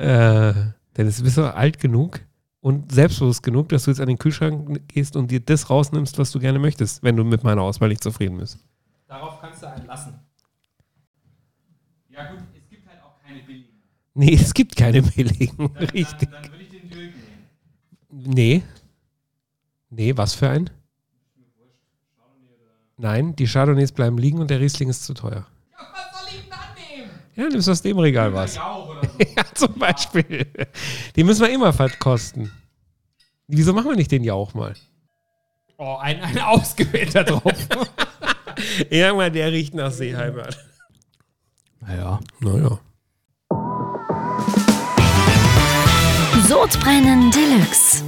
Äh, Dennis, bist du alt genug und selbstbewusst genug, dass du jetzt an den Kühlschrank gehst und dir das rausnimmst, was du gerne möchtest, wenn du mit meiner Auswahl nicht zufrieden bist. Darauf kannst du einen lassen. Ja gut, es gibt halt auch keine billigen. Nee, es gibt keine billigen. Dann, Richtig. Dann, dann würde ich den Jürgen nehmen. Nee. Nee, was für ein? Nein, die Chardonnays bleiben liegen und der Riesling ist zu teuer. Ja, was soll ich denn dann nehmen? Ja, nimmst aus dem Regal was. Jauch oder so. Ja, zum Beispiel. Die müssen wir immer verkosten. Wieso machen wir nicht den Jauch mal? Oh, ein, ein ausgewählter. Ja, mal, der riecht nach Seeheimat. naja. Naja. Sodbrennen Deluxe.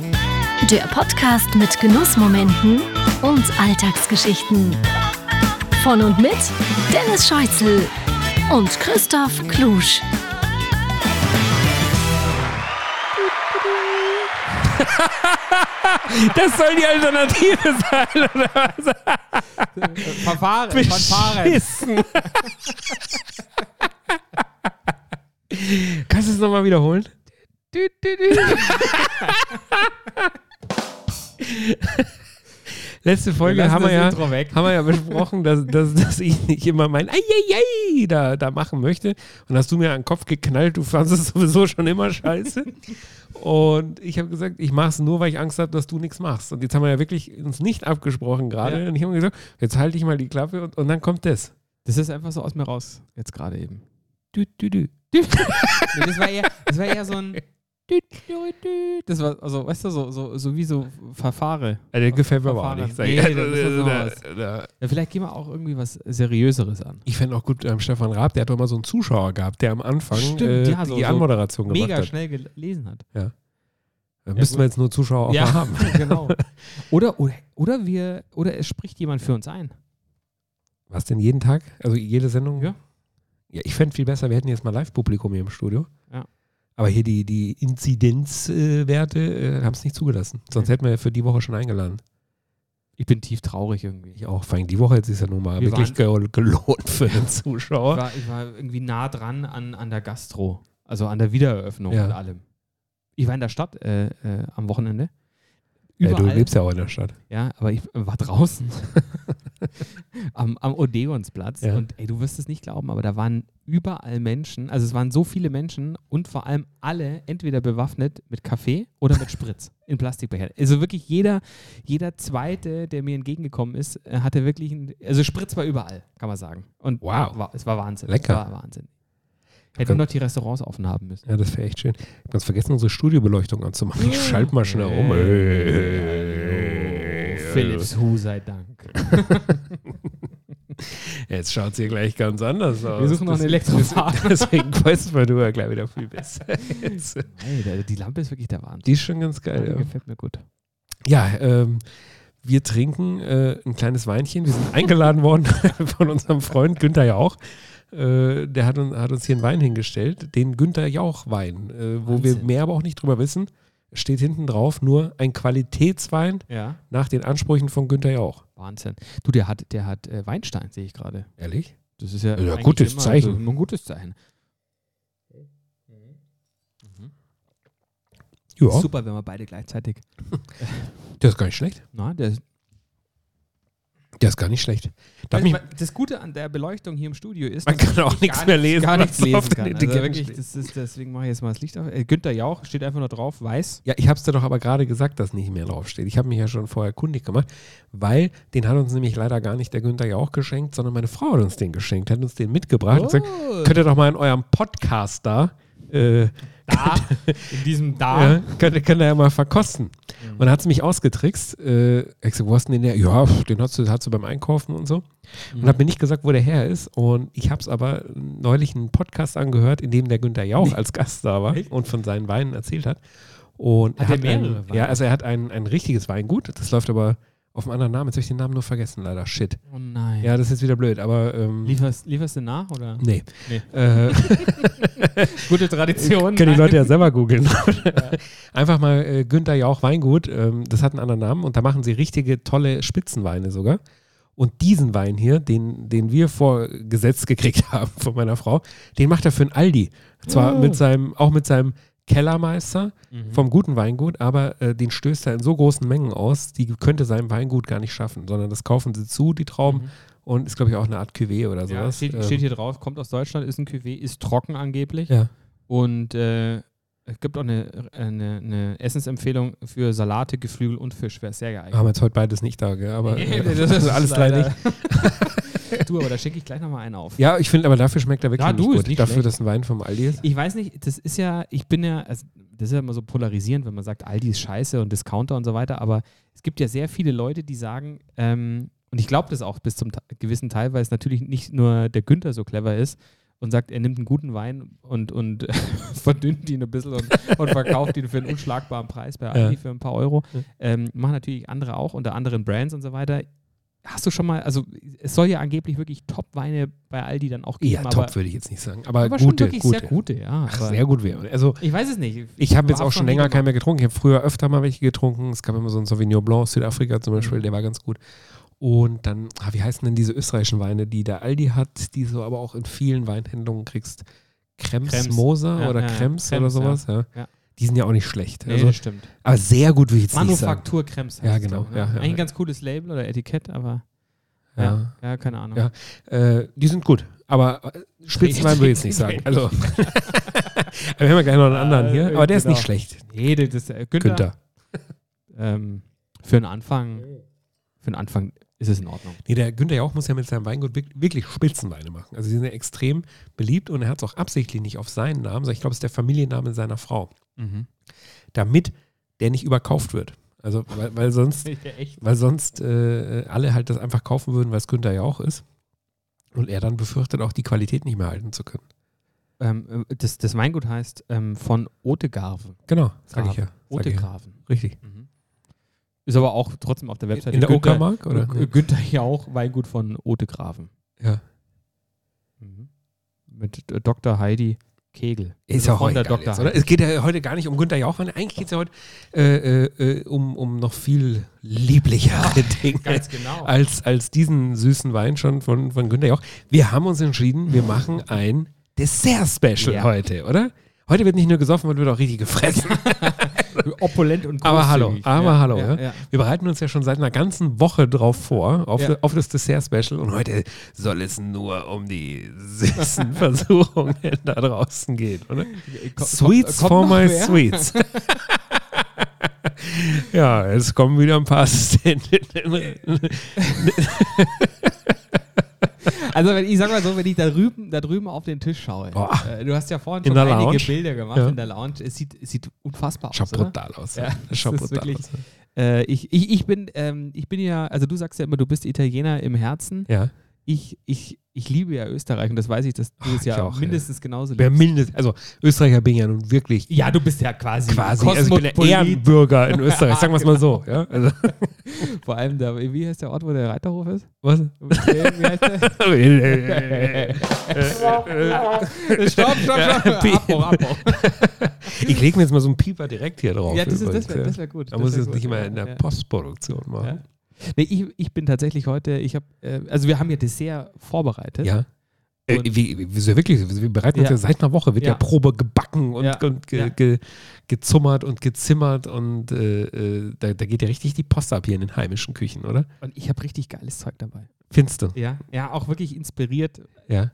Der Podcast mit Genussmomenten und Alltagsgeschichten. Von und mit Dennis Scheuzel und Christoph Klusch. Das soll die Alternative sein, oder was? Verfahren. Verfahren. Beschissen. Kannst du es nochmal wiederholen? Letzte Folge lassen haben wir, ja, haben wir ja besprochen, dass, dass, dass ich nicht immer mein Eieiei da, da machen möchte. Und hast du mir an den Kopf geknallt, du fandest es sowieso schon immer scheiße. Und ich habe gesagt, ich mache es nur, weil ich Angst habe, dass du nichts machst. Und jetzt haben wir ja wirklich uns nicht abgesprochen gerade. Ja. Und ich habe gesagt, jetzt halte ich mal die Klappe und, und dann kommt das. Das ist einfach so aus mir raus, jetzt gerade eben. Dü, dü, dü. Nee, das, war eher, das war eher so ein. Das war, also, weißt du, so, so, so wie so Verfahre. Ja, der gefällt mir aber auch nicht. Nee, das ist was Ja, vielleicht gehen wir auch irgendwie was Seriöseres an. Ich fände auch gut, ähm, Stefan Raab, der hat doch mal so einen Zuschauer gehabt, der am Anfang Stimmt, äh, ja, so- die so Anmoderation gemacht Mega hat. schnell gelesen hat. Da müssten wir jetzt nur Zuschauer auch mal haben. genau. Oder, oder, oder wir, oder es spricht jemand für uns ein. Was denn jeden Tag? Also jede Sendung? Ja. Ja, ich fände viel besser, wir hätten jetzt mal Live-Publikum hier im Studio. Aber hier die, die Inzidenzwerte äh, haben es nicht zugelassen. Sonst Nee. hätten wir ja für die Woche schon eingeladen. Ich bin tief traurig irgendwie. Ich auch. Vor allem die Woche jetzt ist ja nun mal Wir wirklich gel- gelohnt für den Ich Zuschauer. war, ich war irgendwie nah dran an, an der Gastro, also an der Wiedereröffnung Ja. und allem. Ich war in der Stadt äh, äh, am Wochenende. Ja, du Überall. lebst ja auch in der Stadt. Ja, aber ich war draußen am, am Odeonsplatz Ja. und ey, du wirst es nicht glauben, aber da waren überall Menschen, also es waren so viele Menschen und vor allem alle entweder bewaffnet mit Kaffee oder mit Spritz in Plastikbecher. Also wirklich jeder, jeder zweite, der mir entgegengekommen ist, äh, hatte wirklich, ein, also Spritz war überall, kann man sagen. Und Wow. war, es war Wahnsinn. Lecker. Es war Wahnsinn. Hätten noch die Restaurants offen haben müssen. Ja, das wäre echt schön. Ich habe ganz vergessen, unsere Studiobeleuchtung anzumachen. Ich schalte mal schnell um. Äh, Philips Hu sei Dank. Jetzt schaut es hier gleich ganz anders aus. Wir suchen noch einen Elektrofahrer. Deswegen weißt du, du ja gleich wieder viel besser. Jetzt. Ey, die Lampe ist wirklich der Wahnsinn. Die ist schon ganz geil. Ja, gefällt mir gut. ja ähm, wir trinken äh, ein kleines Weinchen. Wir sind eingeladen worden von unserem Freund Günther Jauch. Äh, der hat, uns- hat uns hier einen Wein hingestellt, den Günther Jauch-Wein, äh, wo wir mehr aber auch nicht drüber wissen. Steht hinten drauf nur ein Qualitätswein Ja. nach den Ansprüchen von Günther Jauch. Wahnsinn. Du, der hat, der hat äh, Weinstein, sehe ich gerade. Ehrlich? Das ist ja, Ja, eigentlich gutes immer, Zeichen. Also, ein gutes Zeichen. Ja, Super, wenn wir beide gleichzeitig. der ist gar nicht schlecht. Na, der, Der ist gar nicht schlecht. Darf weil das Gute an der Beleuchtung hier im Studio ist, Man dass kann auch nichts mehr lesen, Gar nichts lesen kann. Also wirklich, steht. ist, deswegen mache ich jetzt mal das Licht auf. Äh, Günther Jauch steht einfach nur drauf, weiß. ja, ich habe es dir doch aber gerade gesagt, dass nicht mehr draufsteht. Ich habe mich ja schon vorher kundig gemacht, weil den hat uns nämlich leider gar nicht der Günther Jauch geschenkt, sondern meine Frau hat uns den geschenkt, hat uns den mitgebracht und gesagt, könnt ihr doch mal in eurem Podcast da, äh, da, in diesem Da. ja, könnt, könnt ihr ja mal verkosten. Mhm. Und dann hat sie mich ausgetrickst. Äh, ich gesagt, wo hast du denn den her? Ja, den hast du, hast du beim Einkaufen und so. Und hat mir nicht gesagt, wo der her ist. Und ich habe es aber neulich einen Podcast angehört, in dem der Günther Jauch als Gast da war und von seinen Weinen erzählt hat. Und Hat er er mehrere ein, Weine? Ja, also er hat ein, ein richtiges Weingut. Das läuft aber auf einem anderen Namen. Jetzt habe ich den Namen nur vergessen, leider. Shit. Oh nein. Ja, das ist jetzt wieder blöd, aber ähm, Lieferst, lieferst du nach oder? nee. Nee. Äh, Gute Tradition. können die Leute ja selber googeln. Einfach mal äh, Günther Jauch Weingut. Ähm, das hat einen anderen Namen und da machen sie richtige tolle Spitzenweine sogar. Und diesen Wein hier, den, den wir vorgesetzt gekriegt haben von meiner Frau, den macht er für ein Aldi. Zwar Oh. mit seinem, auch mit seinem Kellermeister Mhm. vom guten Weingut, aber äh, den stößt er in so großen Mengen aus, die könnte sein Weingut gar nicht schaffen, sondern das kaufen sie zu, die Trauben, Mhm. und ist, glaube ich, auch eine Art Cuvée oder Ja, sowas. steht, Ähm, steht hier drauf, kommt aus Deutschland, ist ein Cuvée, ist trocken angeblich. ja. Und äh, es gibt auch eine, eine, eine Essensempfehlung für Salate, Geflügel und Fisch. Wäre sehr geeignet. Haben wir jetzt heute beides nicht da, gell? aber äh, das ist alles drei leider- nicht. du, aber da schicke ich gleich nochmal einen auf. Ja, ich finde, aber dafür schmeckt er wirklich Ja, gut. nicht dafür, schlecht. dass ein Wein vom Aldi ist. Ich weiß nicht, das ist ja, ich bin ja, also das ist ja immer so polarisierend, wenn man sagt, Aldi ist scheiße und Discounter und so weiter, aber es gibt ja sehr viele Leute, die sagen, ähm, und ich glaube das auch bis zum gewissen Teil, weil es natürlich nicht nur der Günther so clever ist und sagt, er nimmt einen guten Wein und, und verdünnt ihn ein bisschen und, und verkauft ihn für einen unschlagbaren Preis bei Aldi Ja. für ein paar Euro. Ja. Ähm, machen natürlich andere auch unter anderen Brands und so weiter. Hast du schon mal, also es soll ja angeblich wirklich Top-Weine bei Aldi dann auch geben, Ja, top würde ich jetzt nicht sagen. Aber, aber gute, wirklich gute. sehr gute, ja. Ach, sehr gut wäre. Also ich weiß es nicht. ich habe jetzt auch schon länger keinen mehr getrunken. Ich habe früher öfter mal welche getrunken. Es gab immer so einen Sauvignon Blanc aus Südafrika zum Beispiel, Mhm. der war ganz gut. Und dann, ah, wie heißen denn diese österreichischen Weine, die der Aldi hat, die du aber auch in vielen Weinhändlungen kriegst? Krems, Krems. Moser Ja, oder ja, ja. Krems, oder Krems, sowas? Ja. Ja. Die sind ja auch nicht schlecht. Nee, Also, das stimmt. aber sehr gut würde ich jetzt nicht sagen. Manufaktur Krems. Ja, heißt es, genau. glaub ich, Ja, ja, Eigentlich ein ja. ganz cooles Label oder Etikett, aber Ja. ja, ja keine Ahnung. Ja. Äh, die sind gut, aber äh, Spitzenwein würde ich jetzt nicht sagen. Also, wir haben ja gleich noch einen anderen hier, aber der ist Genau. nicht schlecht. Nee, das ist äh, Günther. Günther. Ähm, für einen Anfang, für einen Anfang ist es in Ordnung. Nee, der Günther Jauch muss ja mit seinem Weingut wirk- wirklich Spitzenweine machen. Also, die sind ja extrem beliebt und er hat es auch absichtlich nicht auf seinen Namen, sondern ich glaube, es ist der Familienname seiner Frau, Mhm. damit der nicht überkauft wird. Also, weil, weil sonst, weil sonst äh, alle halt das einfach kaufen würden, weil es Günther Jauch ist. Und er dann befürchtet auch, die Qualität nicht mehr halten zu können. Ähm, äh, das, das Weingut heißt ähm, von Otegarven. Genau, sage ich ja. Graven. Sag ich ja. Otegraven. Richtig. Mhm. Ist aber auch trotzdem auf der Webseite. In der Günther- Uckermark, oder? Günther Jauch, Weingut von Otegraven. Ja. Mhm. Mit äh, Dr. Heidi Kegel. Ist Also ja egal der jetzt, oder? Es geht ja heute gar nicht um Günther Jauch, eigentlich geht es ja heute äh, äh, äh, um, um noch viel lieblichere Dinge Ganz genau. als, als diesen süßen Wein schon von, von Günther Jauch. Wir haben uns entschieden, wir machen ein Dessert-Special Ja. heute, oder? Heute wird nicht nur gesoffen, heute wird auch richtig gefressen. Opulent und Aber hallo, großzügig. aber ja, hallo, Ja, ja. Wir bereiten uns ja schon seit einer ganzen Woche drauf vor, auf, de- auf das Dessert-Special. Und heute soll es nur um die süßen Versuchungen da draußen gehen, oder? Ko- Sweets kommt for my wer? sweets. ja, es kommen wieder ein paar Assistentinnen. Also wenn ich sag mal so, wenn ich da drüben, da drüben auf den Tisch schaue, äh, du hast ja vorhin In schon einige Lounge. Bilder gemacht Ja. in der Lounge. Es sieht, es sieht unfassbar Schaut aus. Oder? brutal aus. Ja, schaut brutal wirklich- aus. Äh, ich, ich, ich bin, ähm, ich bin ja, also du sagst ja immer, du bist Italiener im Herzen. Ja, Ich, ich, ich liebe ja Österreich und das weiß ich, dass du es ja auch, ja. mindestens genauso wer liebst. mindestens, also Österreicher bin ich ja nun wirklich Ja, du bist ja quasi, quasi, also ich bin der. Ehrenbürger in Österreich, sagen wir es mal so. Ja? Also, Vor allem, da, wie heißt der Ort, wo der Reiterhof ist? was? Wie heißt der? stopp, stopp, stopp. Abbruch, Abbruch. Ich lege mir jetzt mal so einen Pieper direkt hier drauf. Ja, das, ist, das wäre ja. wär gut. Da muss ich es nicht immer in der Ja. Postproduktion machen. Nee, ich, ich bin tatsächlich heute, ich habe, äh, also wir haben ja Dessert vorbereitet. Ja. Äh, wie, wie, wir wirklich, wir bereiten uns Ja. ja seit einer Woche, wird ja, Ja. Probe gebacken und, Ja. und ge, ge, gezummert und gezimmert und äh, äh, da, da geht ja richtig die Post ab hier in den heimischen Küchen, oder? Und ich habe richtig geiles Zeug dabei. Findest du? Ja, ja, auch wirklich inspiriert Ja.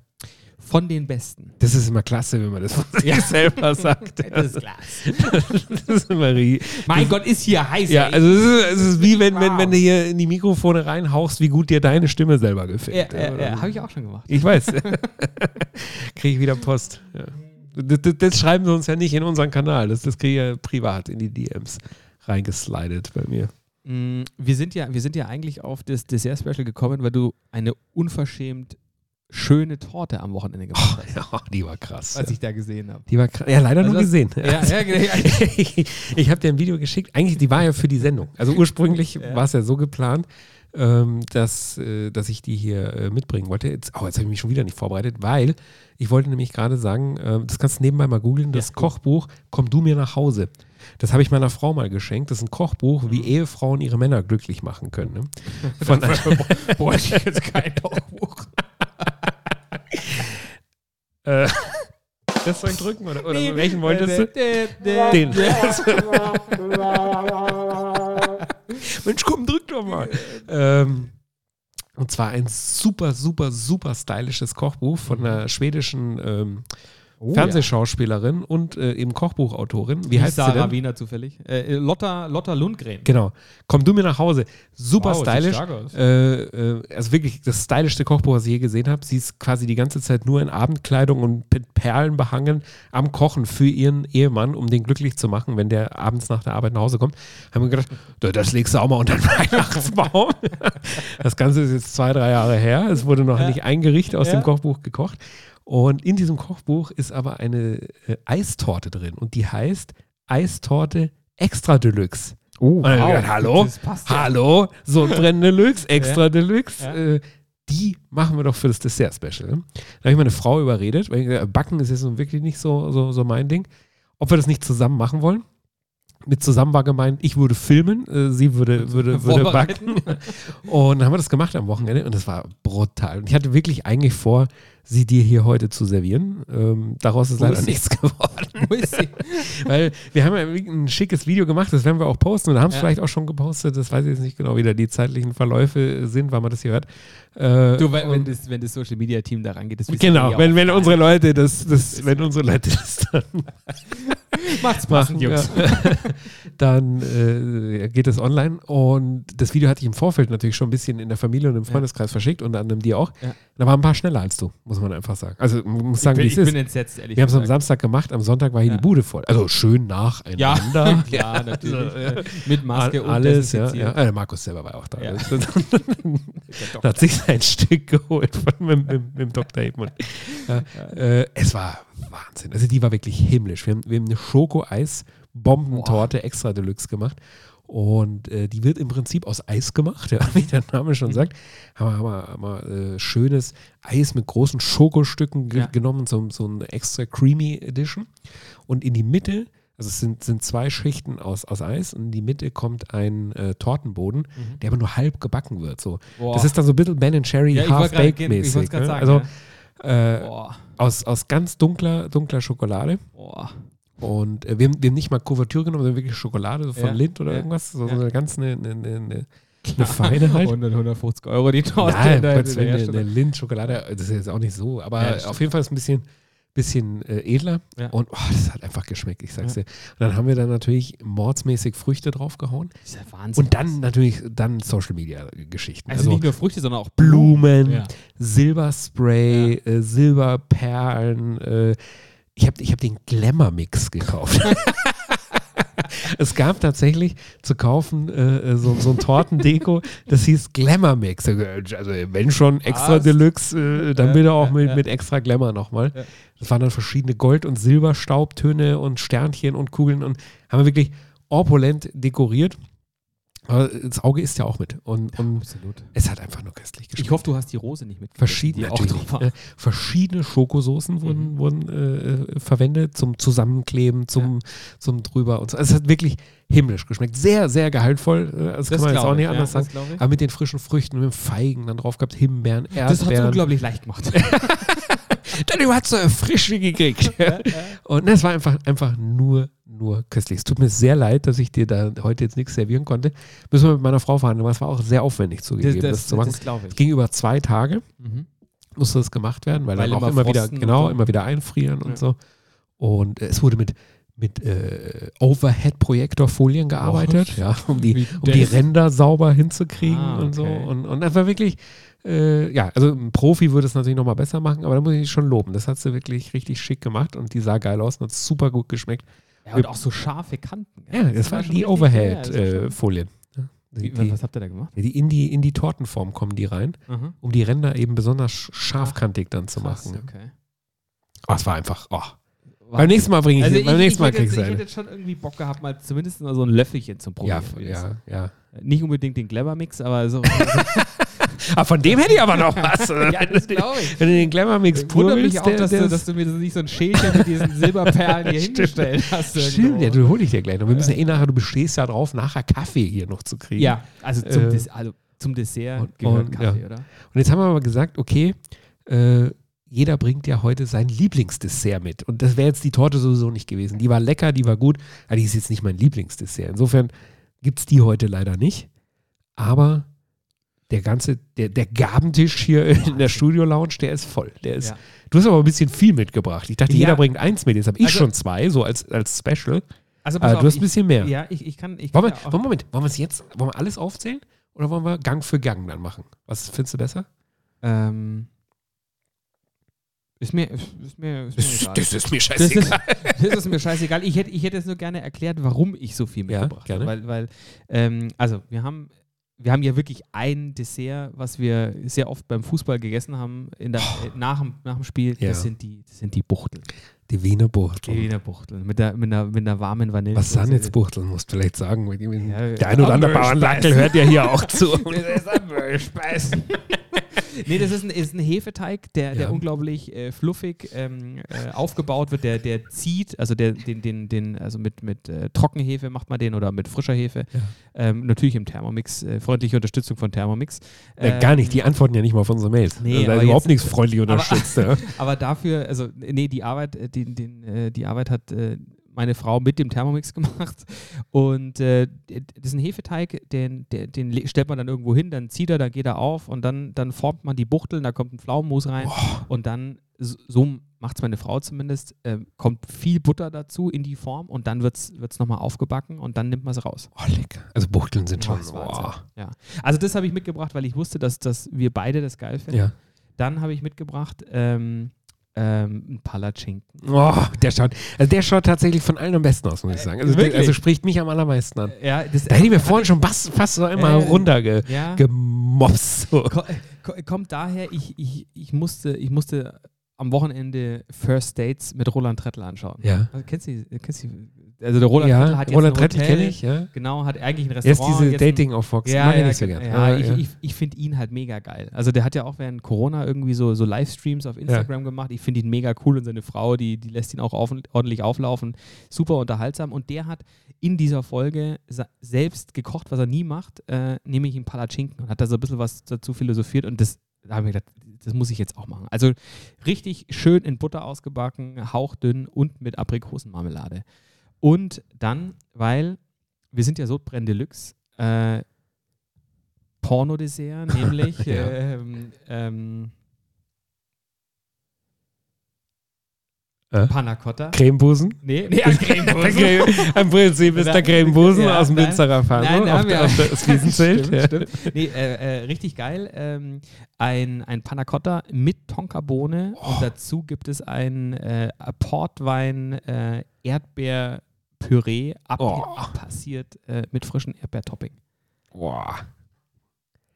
Von den Besten. Das ist immer klasse, wenn man das von sich Ja. selber sagt. Das ist Glas. das ist immer Mein Gott, ist hier heiß. Ja, ey. also es ist, es ist wie wenn, wenn, Wow. wenn du hier in die Mikrofone reinhauchst, wie gut dir deine Stimme selber gefällt. ja, ja, ja, habe ich auch schon gemacht. Ich weiß. kriege ich wieder Post. Ja. Das, das, das schreiben sie uns ja nicht in unseren Kanal. Das, das kriege ich ja privat in die DMs reingeslidet bei mir. Mm, Wir sind ja, wir sind ja eigentlich auf das Dessert-Special gekommen, weil du eine unverschämt schöne Torte am Wochenende gemacht hast, Ja, die war krass. was Ja. ich da gesehen habe. Die war krass. Ja, leider Also nur gesehen. Ja, ja, genau. ich habe dir ein Video geschickt. Eigentlich, die war ja für die Sendung. Also ursprünglich Ja. war es ja so geplant, ähm, dass, äh, dass ich die hier äh, mitbringen wollte. Jetzt, oh, jetzt habe ich mich schon wieder nicht vorbereitet, weil ich wollte nämlich gerade sagen, äh, das kannst du nebenbei mal googeln, das Ja. Kochbuch Komm du mir nach Hause. Das habe ich meiner Frau mal geschenkt. Das ist ein Kochbuch, wie Ehefrauen ihre Männer glücklich machen können. Ne? Von, Boah, ich jetzt kein Kochbuch. Äh, das soll ich drücken oder, oder welchen wolltest du? du? Den. Mensch, komm, drück doch mal. ähm, und zwar ein super, super, super stylisches Kochbuch von einer schwedischen ähm, Oh, Fernsehschauspielerin und äh, eben Kochbuchautorin. Wie Wie heißt sie denn? Wiener zufällig? Äh, Lotta, Lotta Lundgren. Genau. Komm du mir nach Hause. Super Wow, sieht stylisch. stark aus. Äh, äh, also wirklich das stylischste Kochbuch, was ich je gesehen habe. Sie ist quasi die ganze Zeit nur in Abendkleidung und mit Perlen behangen am Kochen für ihren Ehemann, um den glücklich zu machen, wenn der abends nach der Arbeit nach Hause kommt. Haben wir gedacht, "Du, das legst du auch mal unter den Weihnachtsbaum. das Ganze ist jetzt zwei, drei Jahre her. Es wurde noch nicht ein Gericht aus Ja. dem Kochbuch gekocht. Und in diesem Kochbuch ist aber eine äh, Eistorte drin und die heißt Eistorte Extra Deluxe. Oh, ich gedacht, hallo? Passt ja. Hallo, Sodbrennen Deluxe, Extra Deluxe. Ja. Äh, die machen wir doch für das Dessert-Special. Da habe ich meine Frau überredet, weil ich Backen ist jetzt wirklich nicht so, so, so mein Ding. Ob wir das nicht zusammen machen wollen. Mit zusammen war gemeint, ich würde filmen, äh, sie würde, würde, würde backen. Und dann haben wir das gemacht am Wochenende und das war brutal. Und ich hatte wirklich eigentlich vor, sie dir hier heute zu servieren. Ähm, daraus ist Wo leider ist nichts geworden. Wo ist sie? Weil wir haben ja ein schickes Video gemacht, das werden wir auch posten oder haben es Ja. vielleicht auch schon gepostet. Das weiß ich jetzt nicht genau, wie da die zeitlichen Verläufe sind, wann man das hier hört. Äh, Du, wenn, wenn, und- das, wenn das Social Media Team da rangeht, das Genau, wenn, wenn unsere Leute das, das, wenn unsere Leute das dann Macht's machen, Jungs. ja, dann äh, geht es online. Und das Video hatte ich im Vorfeld natürlich schon ein bisschen in der Familie und im Freundeskreis verschickt, unter anderem dir auch. Ja. Da waren ein paar schneller als du, muss man einfach sagen. Also muss sagen, ich wie bin, es ich ist. bin entsetzt, ehrlich Wir haben es am. Samstag gemacht, am Sonntag war hier Ja. die Bude voll. Also schön Ja, nacheinander. klar, natürlich. Also, ja. Mit Maske und Alles, ja. ja. Äh, Markus selber war auch da. Ja. Der da hat sich sein Stück geholt von, mit, mit, mit dem Dr. Edmund. Ja, äh, es war Wahnsinn. Also die war wirklich himmlisch. Wir haben, wir haben eine Schoko-Eis-Bombentorte extra Deluxe gemacht. Und äh, die wird im Prinzip aus Eis gemacht, ja, wie der Name schon sagt. Haben wir, haben wir, haben wir äh, schönes Eis mit großen Schokostücken ge Ja. genommen, so, so eine extra creamy Edition. Und in die Mitte, also es sind, sind zwei Schichten aus, aus Eis und in die Mitte kommt ein äh, Tortenboden, der aber nur halb gebacken wird. So. Boah. Das ist dann so ein bisschen Ben Cherry Ja, ich wollte grad- Half-Baked ich grad Ne? sagen, Also äh, Boah, aus, aus ganz dunkler, dunkler Schokolade. boah. Und äh, wir, haben, wir haben nicht mal Kuvertüre genommen, sondern wirklich Schokolade so von Ja, Lind oder ja, irgendwas. So, ja. so eine ganz eine, eine, eine, eine, eine feine halt. 100, 150 Euro die Torte. Nein, da- eine, eine Lind-Schokolade, das ist jetzt auch nicht so, aber auf jeden Fall ist es ein bisschen, bisschen äh, edler Ja. und oh, das hat einfach geschmeckt, ich sag's Ja. dir. Und dann haben wir dann natürlich mordsmäßig Früchte draufgehauen Das ist ja Wahnsinn. und dann natürlich dann Social-Media-Geschichten. Also, nicht nur Früchte, sondern auch Blumen, Ja. Silberspray, äh, Silberperlen. Äh, ich habe ich hab den Glamour-Mix gekauft. es gab tatsächlich zu kaufen äh, so, so ein Tortendeko, das hieß Glamour-Mix. Also wenn schon extra Was? Deluxe, äh, dann Ja, bitte auch ja, mit, ja. mit extra Glamour nochmal. Ja. Das waren dann verschiedene Gold- und Silberstaubtöne und Sternchen und Kugeln und haben wir wirklich opulent dekoriert. Aber das Auge ist ja auch mit. Und, und Absolut. es hat einfach nur köstlich geschmeckt. Ich hoffe, du hast die Rose nicht mit. Verschiedene, auch drauf war. äh, verschiedene Schokosoßen wurden, Mhm. wurden äh, verwendet zum Zusammenkleben, zum, zum drüber und so. Also es hat wirklich himmlisch geschmeckt. Sehr, sehr gehaltvoll. Äh, das, kann man jetzt auch nicht ich, anders ja, sagen. das. Aber mit den frischen Früchten, mit dem Feigen dann drauf gehabt, Himbeeren, Das hat es Erdbeeren. unglaublich leicht gemacht. Dann hat so frische gekriegt. Und das war einfach, einfach nur, nur köstlich. Es tut mir sehr leid, dass ich dir da heute jetzt nichts servieren konnte. Müssen wir mit meiner Frau verhandeln, aber es war auch sehr aufwendig zugegeben, das, das, zu machen. das glaube Es ich. ging über zwei Tage. Mhm. musste das gemacht werden, weil, Weil dann auch immer wieder, genau, so. immer wieder einfrieren Ja. und so. Und es wurde mit, mit äh, Overhead-Projektorfolien gearbeitet, Was? ja, um die, um die das? Ränder sauber hinzukriegen Ah, und so. okay. Und, und das war wirklich, äh, ja, also ein Profi würde es natürlich nochmal besser machen, aber da muss ich schon loben. Das hat sie wirklich richtig schick gemacht und die sah geil aus und hat super gut geschmeckt. Ja, und auch so scharfe Kanten. Ja, das, das war Overhead-Folien. Die, Wie- die, Was habt ihr da gemacht? die in, die, in die Tortenform kommen die rein, Mhm. um die Ränder eben besonders sch- scharfkantig dann zu Krass, machen. okay. Oh, es war einfach, oh, Beim nächsten Mal bringe ich, also beim ich, nächsten Mal kriegst jetzt, du ich hätte schon irgendwie Bock gehabt, mal zumindest mal so ein Löffelchen zum Ja, Probieren. ja, ja. Nicht unbedingt den Glamour-Mix, aber so. Ah, von dem hätte ich aber noch was. ja, das glaube ich. Wenn du den Glamour-Mix pur willst, auch, der, dass, der du, ist- dass du mir so nicht so ein Schälchen mit diesen Silberperlen hier hingestellt hast. Stimmt, ja, du hol ich dir gleich noch. Wir müssen ja eh nachher, du bestehst ja drauf, nachher Kaffee hier noch zu kriegen. Ja, also zum, Äh, Des also zum Dessert und- gehört und, Kaffee, ja. oder? Und jetzt haben wir aber gesagt, okay, äh, jeder bringt ja heute sein Lieblingsdessert mit. Und das wäre jetzt die Torte sowieso nicht gewesen. Die war lecker, die war gut, aber die ist jetzt nicht mein Lieblingsdessert. Insofern gibt es die heute leider nicht. Aber der ganze, der, der Gabentisch hier in der Studio-Lounge, der ist voll. Der ist, Ja. Du hast aber ein bisschen viel mitgebracht. Ich dachte, Ja. jeder bringt eins mit. Jetzt habe ich Also- schon zwei, so als, als Special. Also Aber auf, du hast ein bisschen mehr. Ja, ich, ich kann. Ich Wollen kann wir, Moment, wollen wir es jetzt, wollen wir alles aufzählen? Oder wollen wir Gang für Gang dann machen? Was findest du besser? ähm, ist mir, ist, mir, ist mir Das, egal. das ist mir Das ist, scheißegal. das ist mir scheißegal. Ich hätte, ich hätte jetzt nur gerne erklärt, warum ich so viel Ja, mitgebracht gerne. habe. Weil, weil ähm, also wir haben, wir haben ja wirklich ein Dessert, was wir sehr oft beim Fußball gegessen haben, in der, äh, nach, dem, nach dem Spiel. Ja. Das, sind die, das sind die Buchteln. Die Wiener Die Buchteln. Wiener Buchteln. Mit der, mit der, mit der warmen Vanille. Was sind jetzt Buchteln, musst du vielleicht sagen. die- Ja, Der ein oder andere. Bauernlackel hört ja hier auch zu. Das ist Ammerspeis. Nee, das ist ein, ist ein Hefeteig, der, der Ja. unglaublich äh, fluffig ähm, äh, aufgebaut wird. Der, der zieht, also der, den, den, den, also mit, mit äh, Trockenhefe macht man den oder mit frischer Hefe. Ja. Ähm, natürlich im Thermomix, äh, freundliche Unterstützung von Thermomix. Äh, gar nicht, die antworten ja nicht mal auf unsere Mails. Nee, also, da aber ist überhaupt nichts freundlich unterstützt. ja. Aber dafür, also nee, die Arbeit, äh, die, den, die Arbeit hat meine Frau mit dem Thermomix gemacht. Und äh, das ist ein Hefeteig, den, den, den stellt man dann irgendwo hin, dann zieht er, dann geht er auf und dann, dann formt man die Buchteln, da kommt ein Pflaumenmus rein und dann, so macht es meine Frau zumindest, äh, kommt viel Butter dazu in die Form und dann wird es nochmal aufgebacken und dann nimmt man es raus. Oh, lecker. Also Buchteln sind schon. Oh. Ja. Also das habe ich mitgebracht, weil ich wusste, dass, dass wir beide das geil finden. Ja. Dann habe ich mitgebracht ähm, ähm, ein Palatschinken. Oh, der schaut, also der schaut tatsächlich von allen am besten aus, muss ich sagen. Also, der, also spricht mich am allermeisten an. Ja, das Da hätte ich mir vorhin schon fast, fast so einmal Äh, runtergemobst. ja, So. ko ko kommt daher, ich, ich, ich, musste, ich musste am Wochenende First Dates mit Roland Trettel anschauen. Ja. Also, kennst du, kennst du, also der Roland ja, Trettel hat jetzt Roland ein Hotel, kenne ich, ja. Genau, hat eigentlich ein Erst Restaurant. diese jetzt ein- Dating auf Fox, Ja, mag ich ja, nicht so ge- gern. ja, ich, ja. ich, ich finde ihn halt mega geil. Also der hat ja auch während Corona irgendwie so, so Livestreams auf Instagram gemacht. Ich finde ihn mega cool und seine Frau, die, die lässt ihn auch auf, ordentlich auflaufen. Super unterhaltsam. Und der hat in dieser Folge selbst gekocht, was er nie macht, äh, nämlich einen Palatschinken und hat da so ein bisschen was dazu philosophiert und das da habe ich gedacht, das muss ich jetzt auch machen. Also richtig schön in Butter ausgebacken, hauchdünn und mit Aprikosenmarmelade. Und dann, weil wir sind ja Sodbrenn Deluxe, äh, Pornodessert, nämlich Ja. ähm, ähm, Äh? Panna Cotta. Cremebusen? Nee, nee, als Cremebusen. Creme- Im Prinzip ist der Cremebusen Ja, aus dem. Münsterer Faso auf, der- auf das Wiesenzelt. stimmt, ja. stimmt. Nee, äh, äh, richtig geil. Ähm, ein, ein Panna Cotta mit Tonkabohne Oh. und dazu gibt es ein äh, Portwein äh, Erdbeerpüree ab, Oh. abpassiert äh, mit frischen Erdbeertopping. Boah,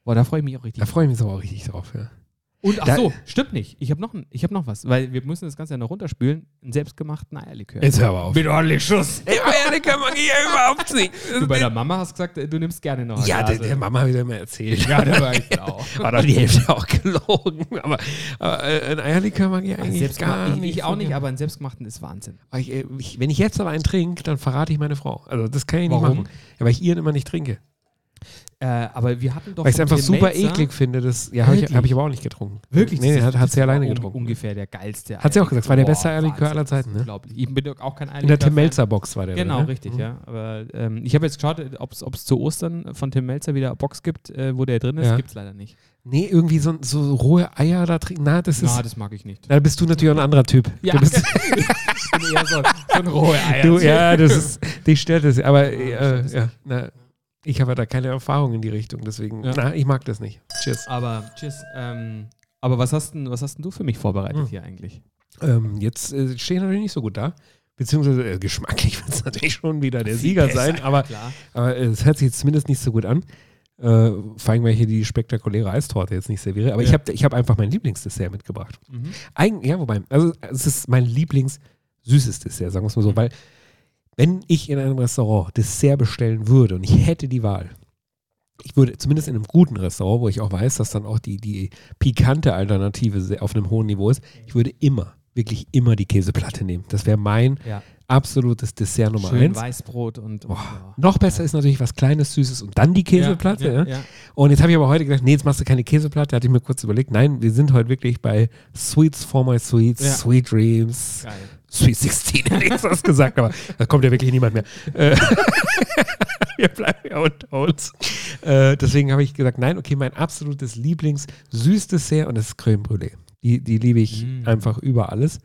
Boah, da freue ich mich auch richtig. da freue ich mich auch richtig drauf. Ja. Und ach Da- so, stimmt nicht. Ich habe noch, ein- ich hab noch was, weil wir müssen das Ganze ja noch runterspülen. Einen selbstgemachten Eierlikör. Jetzt hör aber auf. Mit ordentlich Schuss. Ey, Eierlikör mag ich ja überhaupt nicht. Du bei der Mama hast gesagt, du nimmst gerne noch. Ja, der, der Mama wieder mal erzählt. Ja, der war ich genau. War doch die Hälfte auch gelogen. Aber, aber äh, ein Eierlikör mag ich eigentlich Selbstgemacht- gar ich, nicht. ich auch nicht, aber einen selbstgemachten ist Wahnsinn. Ich, äh, ich, wenn ich jetzt aber einen trinke, dann verrate ich meine Frau. Also das kann ich nicht Warum? machen. Ja, weil ich ihren immer nicht trinke. Äh, aber wir hatten doch. Weil ich es einfach super Melzer eklig finde. Das ja, habe ich, hab ich aber auch nicht getrunken. Wirklich? Nee, hat, hat sie alleine un- getrunken. Ungefähr der geilste. Hat sie auch gesagt, war der beste Eierlikör aller Zeiten, ne? Unglaublich. Ich bin auch kein Eierlikör. In der Tim Melzer Box war der. Genau, drin, ne? richtig, Mhm. ja. Aber ähm, ich habe jetzt geschaut, ob es zu Ostern von Tim Melzer wieder eine Box gibt, äh, wo der drin ist. Ja. Gibt es leider nicht. Nee, irgendwie so, so rohe Eier da trinken. Na, das ist. Na, das mag ich nicht. da bist du natürlich auch ein anderer Typ. Ja, du bist, ich bin eher so, so ein rohe Eier. du, ja, das ist. Dich stört das. Aber Ja, äh, ja, na, ich habe da keine Erfahrung in die Richtung. Deswegen, Ja. na, ich mag das nicht. Cheers. Aber, tschüss. Ähm, aber was hast, denn, was hast denn du für mich vorbereitet Hm. hier eigentlich? Ähm, jetzt äh, stehen natürlich nicht so gut da. Beziehungsweise äh, geschmacklich wird es natürlich schon wieder der Sieger sein, aber, aber äh, es hört sich jetzt zumindest nicht so gut an. Äh, vor allem, weil ich hier die spektakuläre Eistorte jetzt nicht serviere. Aber ich Ja. habe ich hab einfach mein Lieblingsdessert mitgebracht. Mhm. Eigen, ja, wobei, also es ist mein Lieblings süßes Dessert, sagen wir es mal so, weil wenn ich in einem Restaurant Dessert bestellen würde und ich hätte die Wahl, ich würde zumindest in einem guten Restaurant, wo ich auch weiß, dass dann auch die, die pikante Alternative auf einem hohen Niveau ist, ich würde immer, wirklich immer die Käseplatte nehmen. Das wäre mein Ja. absolutes Dessert Nummer Schön eins. Weißbrot und. und Boah. Noch besser ist natürlich was Kleines, Süßes und dann die Käseplatte. Ja, Ja, ja, ja. Und jetzt habe ich aber heute gedacht, nee, jetzt machst du keine Käseplatte. Da hatte ich mir kurz überlegt, nein, wir sind heute wirklich bei Sweets for my Sweets, Ja. Sweet Dreams, Geil. Sweet 16, hätte ich was gesagt, aber da kommt ja wirklich niemand mehr. Äh, wir bleiben ja unter uns. Äh, deswegen habe ich gesagt, nein, okay, mein absolutes Lieblings-Süß-Dessert und das ist Crème Brûlée. Die, die liebe ich Mm. einfach über alles.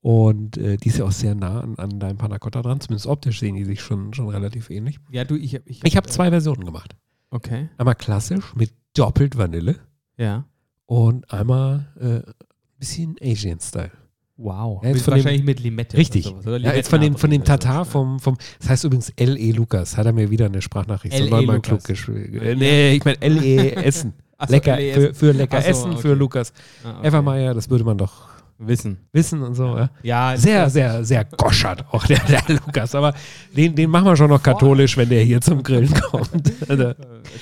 Und äh, die ist ja auch sehr nah an, an deinem Panna Cotta dran. Zumindest optisch sehen die sich schon, schon relativ ähnlich. Ja, du, ich habe. Ich, Ich habe äh, zwei Versionen gemacht. Okay. Einmal klassisch mit doppelt Vanille Ja. und einmal äh, ein bisschen Asian-Style. Wow. Ja, jetzt mit, von dem- wahrscheinlich mit Limette. Richtig. Sowas? Ja, jetzt von dem, von dem Tatar so. vom, vom, das heißt übrigens L.E. Lukas, hat er mir wieder eine Sprachnachricht so L.E. neunmal Lukas. klug geschrieben. Äh, nee, ich meine L.E. Essen. So, lecker, L.E. für, für lecker so, Essen für okay. Lukas. Ah, okay. Evermeyer, das würde man doch Wissen. wissen und so. Ja. Ja, Sehr, sehr, sehr goschert auch der, der Lukas. Aber den, den machen wir schon noch katholisch, wenn der hier zum Grillen kommt. Also, Äh,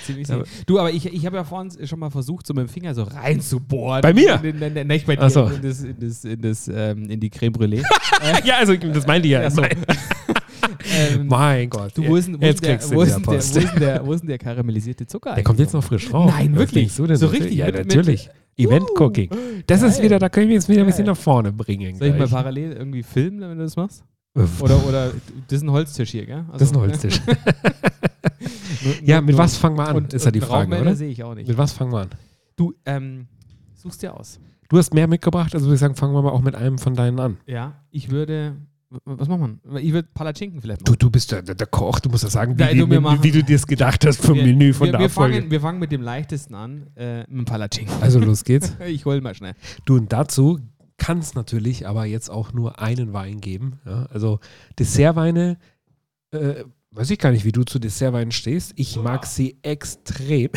ziemlich. Du, aber ich, ich habe ja vorhin schon mal versucht, so mit dem Finger so reinzubohren. Bei mir? In, in, in, nicht bei dir, so. in, das, in, das, in, das, ähm, in die Creme Brûlée. ja, also das meinte ich ja. Ach so. Mein, ähm, mein Gott. du, wo ist, denn- wo, jetzt der, kriegst du wo, ist der, wo, ist der, wo ist denn der karamellisierte Zucker Der kommt jetzt noch frisch raus. Nein, wirklich? denn So richtig? Ja, Mit- mit- natürlich. Event Cooking. Das ist Geil. wieder, da können wir jetzt wieder ein bisschen nach vorne bringen. Soll ich mal gleich. parallel irgendwie filmen, wenn du das machst? Oder, oder das ist ein Holztisch hier, gell? Also, Das ist ein Holztisch. Nur- ja, mit was fangen wir an, und, ist ja die Frage, oder? sehe ich auch nicht. Mit was fangen wir an? Du, ähm, suchst dir aus. Du hast mehr mitgebracht, also würde ich sagen, fangen wir mal auch mit einem von deinen an. Ja, ich würde. Was macht man? Ich würde Palatschinken vielleicht Du, machen. du bist der, der, der Koch, du musst ja sagen, wie, wie, du, wir wie, machen- wie du dir es gedacht hast vom Menü von wir, der wir, Abfolge. fangen, wir fangen mit dem leichtesten an, äh, mit dem Palatschinken. Also los geht's. Ich hol mal schnell. Du, und dazu kann es natürlich aber jetzt auch nur einen Wein geben. Ja? Also Dessertweine, äh, weiß ich gar nicht, wie du zu Dessertweinen stehst. Ich mag sie extrem.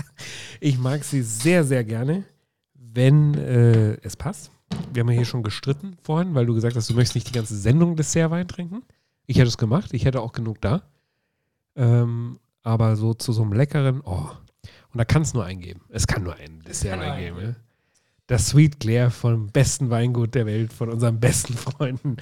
ich mag sie sehr, sehr gerne, wenn äh, es passt. Wir haben ja hier schon gestritten vorhin, weil du gesagt hast, du möchtest nicht die ganze Sendung Dessertwein trinken. Ich hätte es gemacht, ich hätte auch genug da. Ähm, aber so zu so einem leckeren, oh. Und da kann es nur einen geben. Es kann nur einen Dessertwein geben. Ja? Das Sweet Claire vom besten Weingut der Welt, von unseren besten Freunden,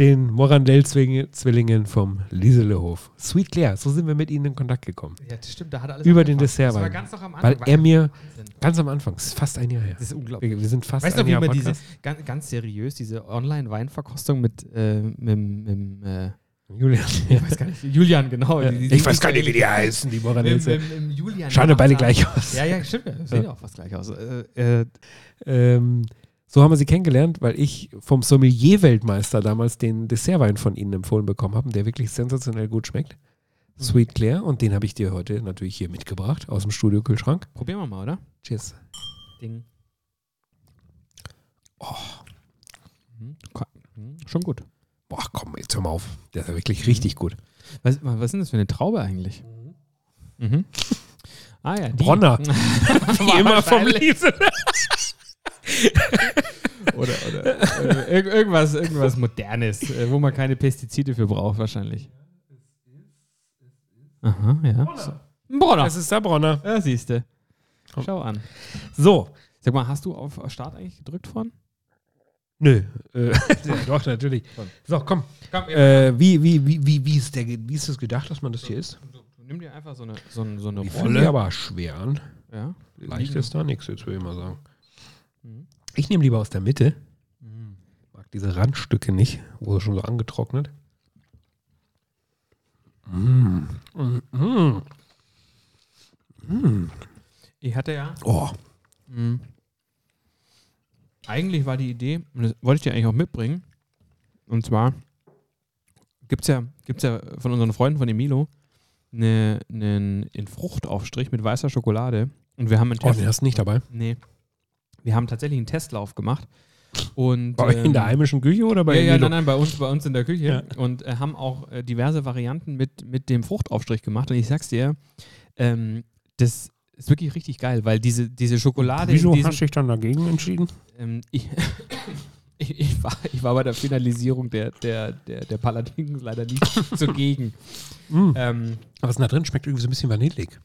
den Morandell-Zwillingen vom Lieselehof. Sweet Claire, so sind wir mit ihnen in Kontakt gekommen. Ja, das stimmt, da hat alles Über den angefangen. Dessertwein. Das war ganz noch am Weil Anfang. er mir Wahnsinn. ganz am Anfang, das ist fast ein Jahr her. Das ist unglaublich. Wir, wir sind fast Weißt du ein noch, wie Jahr man diese, ganz, ganz seriös, diese Online-Weinverkostung mit, äh, mit, mit, äh, Julian. ich weiß gar nicht, Julian, genau. Ja. die- die- Ich weiß gar nicht, wie die heißen, die Mit, Morandells. mit, mit Julian. Schauen ja beide gleich aus. Ja, ja, stimmt. Sehen ja auch fast gleich aus. Äh, äh, Ähm, so haben wir sie kennengelernt, weil ich vom Sommelier-Weltmeister damals den Dessertwein von ihnen empfohlen bekommen habe, der wirklich sensationell gut schmeckt. Sweet Claire. Und den habe ich dir heute natürlich hier mitgebracht aus dem Studio-Kühlschrank. probieren wir mal, oder? Cheers. Ding. Mhm. Ka- mhm. Schon gut. Boah, komm, jetzt hör mal auf. Der ist ja wirklich richtig gut. Was, was ist denn das für eine Traube eigentlich? Mhm. Ah ja, die. Bronner. Wie immer vom Wahrscheinlich. Liese. Oder, oder, oder irg irgendwas, irgendwas Modernes, äh, wo man keine Pestizide für braucht, wahrscheinlich. Aha, ja. So. Ein Bronner. Das ist der Bronner. Ja, siehst du. Schau an. So. Sag mal, hast du auf Start eigentlich gedrückt vorhin? Nö. Äh, doch, natürlich. So, komm. Komm, Äh, wie, wie, wie, wie, wie, ist der, wie ist das gedacht, dass man das hier ist? Nimm dir einfach so eine, so eine, so eine Die Rolle. aber schwer an. Ja. Leicht ist da nichts, jetzt würde ich mal sagen. Mhm. Ich nehme lieber aus der Mitte. Mhm. Mag diese Randstücke nicht, wo schon so angetrocknet. Mm. Mm. Mm. Mm. Ich hatte ja. Oh, Mhm. Eigentlich war die Idee, und das wollte ich dir eigentlich auch mitbringen. Und zwar gibt es ja, gibt's ja von unseren Freunden von Emilo eine, einen einen Fruchtaufstrich mit weißer Schokolade. Und wir haben einen oh den hast du nicht dabei. Nee. Wir haben tatsächlich einen Testlauf gemacht. Und, Bei euch in der ähm, heimischen Küche oder bei ja, ja, nein, nein, bei uns, bei uns in der Küche. Und äh, haben auch äh, diverse Varianten mit, mit dem Fruchtaufstrich gemacht. Und ich sag's dir, ähm, das ist wirklich richtig geil, weil diese, diese Schokolade Wieso in diesem, hast du dich dann dagegen entschieden? ähm, ich, Ich, ich, war, ich war bei der Finalisierung der, der, der, der Paladins leider nicht zugegen. Mm. Ähm, Aber was ist denn da drin? Schmeckt irgendwie so ein bisschen vanillig.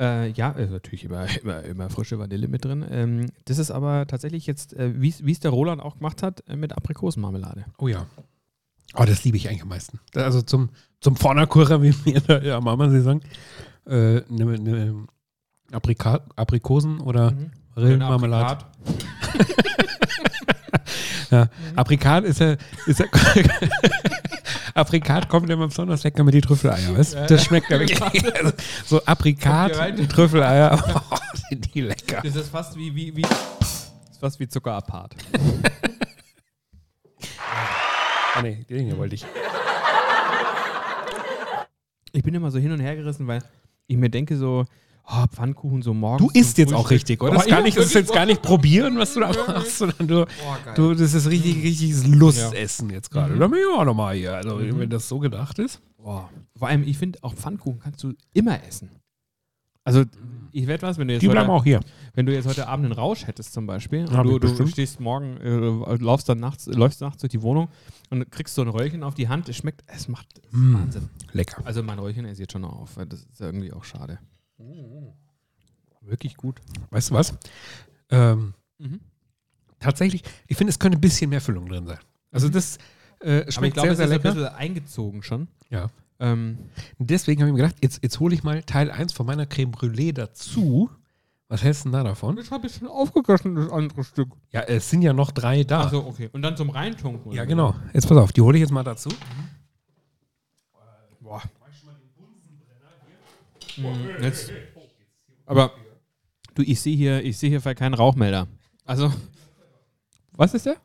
Äh, ja, ist natürlich immer, immer, immer frische Vanille mit drin. Ähm, das ist aber tatsächlich jetzt, äh, wie es der Roland auch gemacht hat, äh, mit Aprikosenmarmelade. Oh ja. Oh, das liebe ich eigentlich am meisten. Also zum, zum Vornerkurer, wie mir da ja, Mama sie sagen, äh, ne, ne Aprika Aprikosen oder Mhm. Rillenmarmelade. Ja. Aprikat ist ja, ist ja Aprikat kommt immer besonders lecker mit die Trüffeleier, weißt du? Das schmeckt ja wirklich. Also, so Aprikat, die Trüffeleier, oh, sind die lecker. Das ist fast wie, wie, wie, das ist fast wie Zucker apart. Ah, nee, den hier wollte ich. Ich bin immer so hin und her gerissen, weil ich mir denke so, oh, Pfannkuchen so morgens. Du isst jetzt auch richtig, oder? Das, ist gar nicht, das ist jetzt gar nicht probieren, was du da machst, sondern du, du das ist richtig, richtiges Lustessen jetzt gerade. Da bin ich auch nochmal hier. Also, wenn das so gedacht ist. Vor allem, ich finde, auch Pfannkuchen kannst du immer essen. Also, ich werde was, wenn du jetzt Die bleiben heute, auch hier. wenn du jetzt heute Abend einen Rausch hättest zum Beispiel und du, du stehst morgen, äh, laufst dann nachts, läufst nachts durch die Wohnung und kriegst so ein Röllchen auf die Hand, es schmeckt, es macht es Mm. Wahnsinn. Lecker. Also mein Röllchen ist jetzt schon auf, das ist irgendwie auch schade. Wirklich gut. Weißt du was? Ähm, Mhm. tatsächlich, ich finde, es könnte ein bisschen mehr Füllung drin sein. Also, das äh, Aber ich schmeckt glaube, sehr, es sehr ist ein lecker. bisschen eingezogen schon. Ja. Ähm, deswegen habe ich mir gedacht, jetzt, jetzt hole ich mal Teil 1 von meiner Creme Brûlée dazu. Was hältst du denn da davon? das habe ich schon aufgegessen, das andere Stück. Ja, es sind ja noch drei da. Achso, okay. Und dann zum Reintunken. ja, genau. Jetzt pass auf, die hole ich jetzt mal dazu. Boah. Jetzt. Aber du, ich sehe hier, ich sehe hier keinen Rauchmelder. Also, was ist der?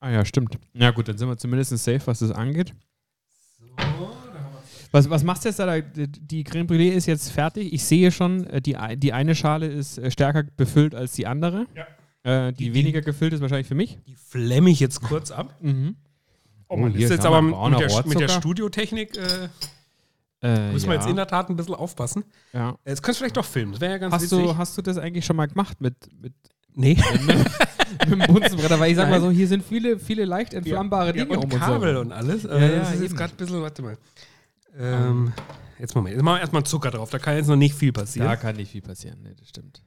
Ah ja, stimmt. Ja gut, dann sind wir zumindest safe, was das angeht. Was, was machst du jetzt da? Die- Creme Brûlée ist jetzt fertig. Ich sehe schon, äh, die, die eine Schale ist äh, stärker befüllt als die andere. Äh, die, Die- weniger gefüllt ist wahrscheinlich für mich. Die flemme ich jetzt kurz ab. Mhm. Oh, man, hier ist jetzt aber mit der, mit der. Studiotechnik äh, Äh, müssen ja. wir jetzt in der Tat ein bisschen aufpassen. ja. Jetzt könntest du vielleicht doch filmen. Das wäre ja ganz Hast, witzig. du, hast du das eigentlich schon mal gemacht mit, mit, nee. mit dem Bunsenbrenner? Weil ich sag mal Nein. so, hier sind viele, viele leicht entflammbare ja, Dinge und um Kabel herum. und alles. Ja, Ja, ja, das ist eben. gerade ein bisschen, warte mal. Ähm, jetzt Moment. Jetzt machen wir erstmal Zucker drauf. Da kann jetzt noch nicht viel passieren. Da kann nicht viel passieren, nee, das stimmt.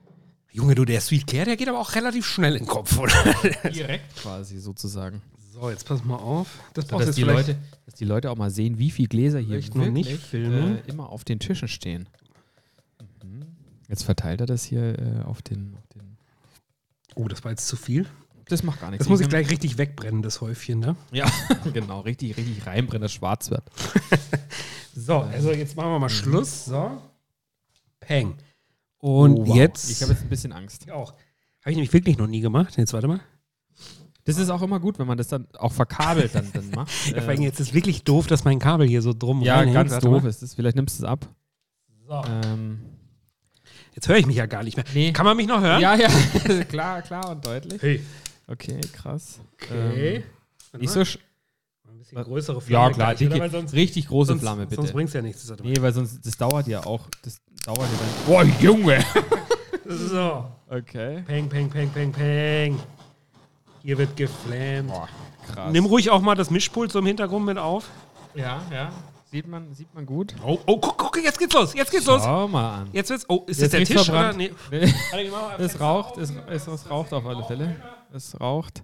Junge, du, der Sweet Care, der geht aber auch relativ schnell in den Kopf, oder? Direkt quasi sozusagen. So, jetzt pass mal auf. Das So, dass, jetzt die. Leute, dass die Leute auch mal sehen, wie viele Gläser hier Vielleicht noch nicht wirklich, filmen. Äh, immer auf den Tischen stehen. Mhm. Jetzt verteilt er das hier äh, auf, den, auf den. Oh, das war jetzt zu viel. Das macht gar nichts. Das muss ich gleich richtig wegbrennen, das Häufchen, ne? Ja, genau, richtig, richtig reinbrennen, dass schwarz wird. So, also jetzt machen wir mal Schluss. So. Peng. Und Oh, wow. jetzt. Ich habe jetzt ein bisschen Angst. Ich auch. Habe ich nämlich wirklich noch nie gemacht. Jetzt warte mal. Das ist auch immer gut, wenn man das dann auch verkabelt dann, dann macht. Ja, vor allem jetzt ist wirklich doof, dass mein Kabel hier so drum Ja, reinhängt. ganz Warte doof mal. ist es. Vielleicht nimmst du es ab. So. Ähm, Jetzt höre ich mich ja gar nicht mehr. nee. Kann man mich noch hören? Ja, ja, klar, klar und deutlich. Hey. Okay, krass. Okay. Ähm, nicht so sch Ein bisschen größere Ja, Flamme klar, gleich, oder? Weil sonst, richtig große sonst, Flamme, bitte. Sonst bringt es ja nichts. Mal. nee, weil sonst, das dauert ja auch. Das dauert ja dann. Boah, Junge! So. Okay. Peng, peng, peng, peng, peng. Hier wird geflammt. Boah, krass. Nimm ruhig auch mal das Mischpult so im Hintergrund mit auf. ja, ja. Sieht man, sieht man gut. Oh, oh, guck, guck, jetzt geht's los. Jetzt geht's los. Schau mal an. Jetzt wird's. Oh, ist Jetzt das der Tisch oder? verbrannt. Nee. Mal es raucht, auf. es, es, es raucht auf alle Fälle. Es raucht.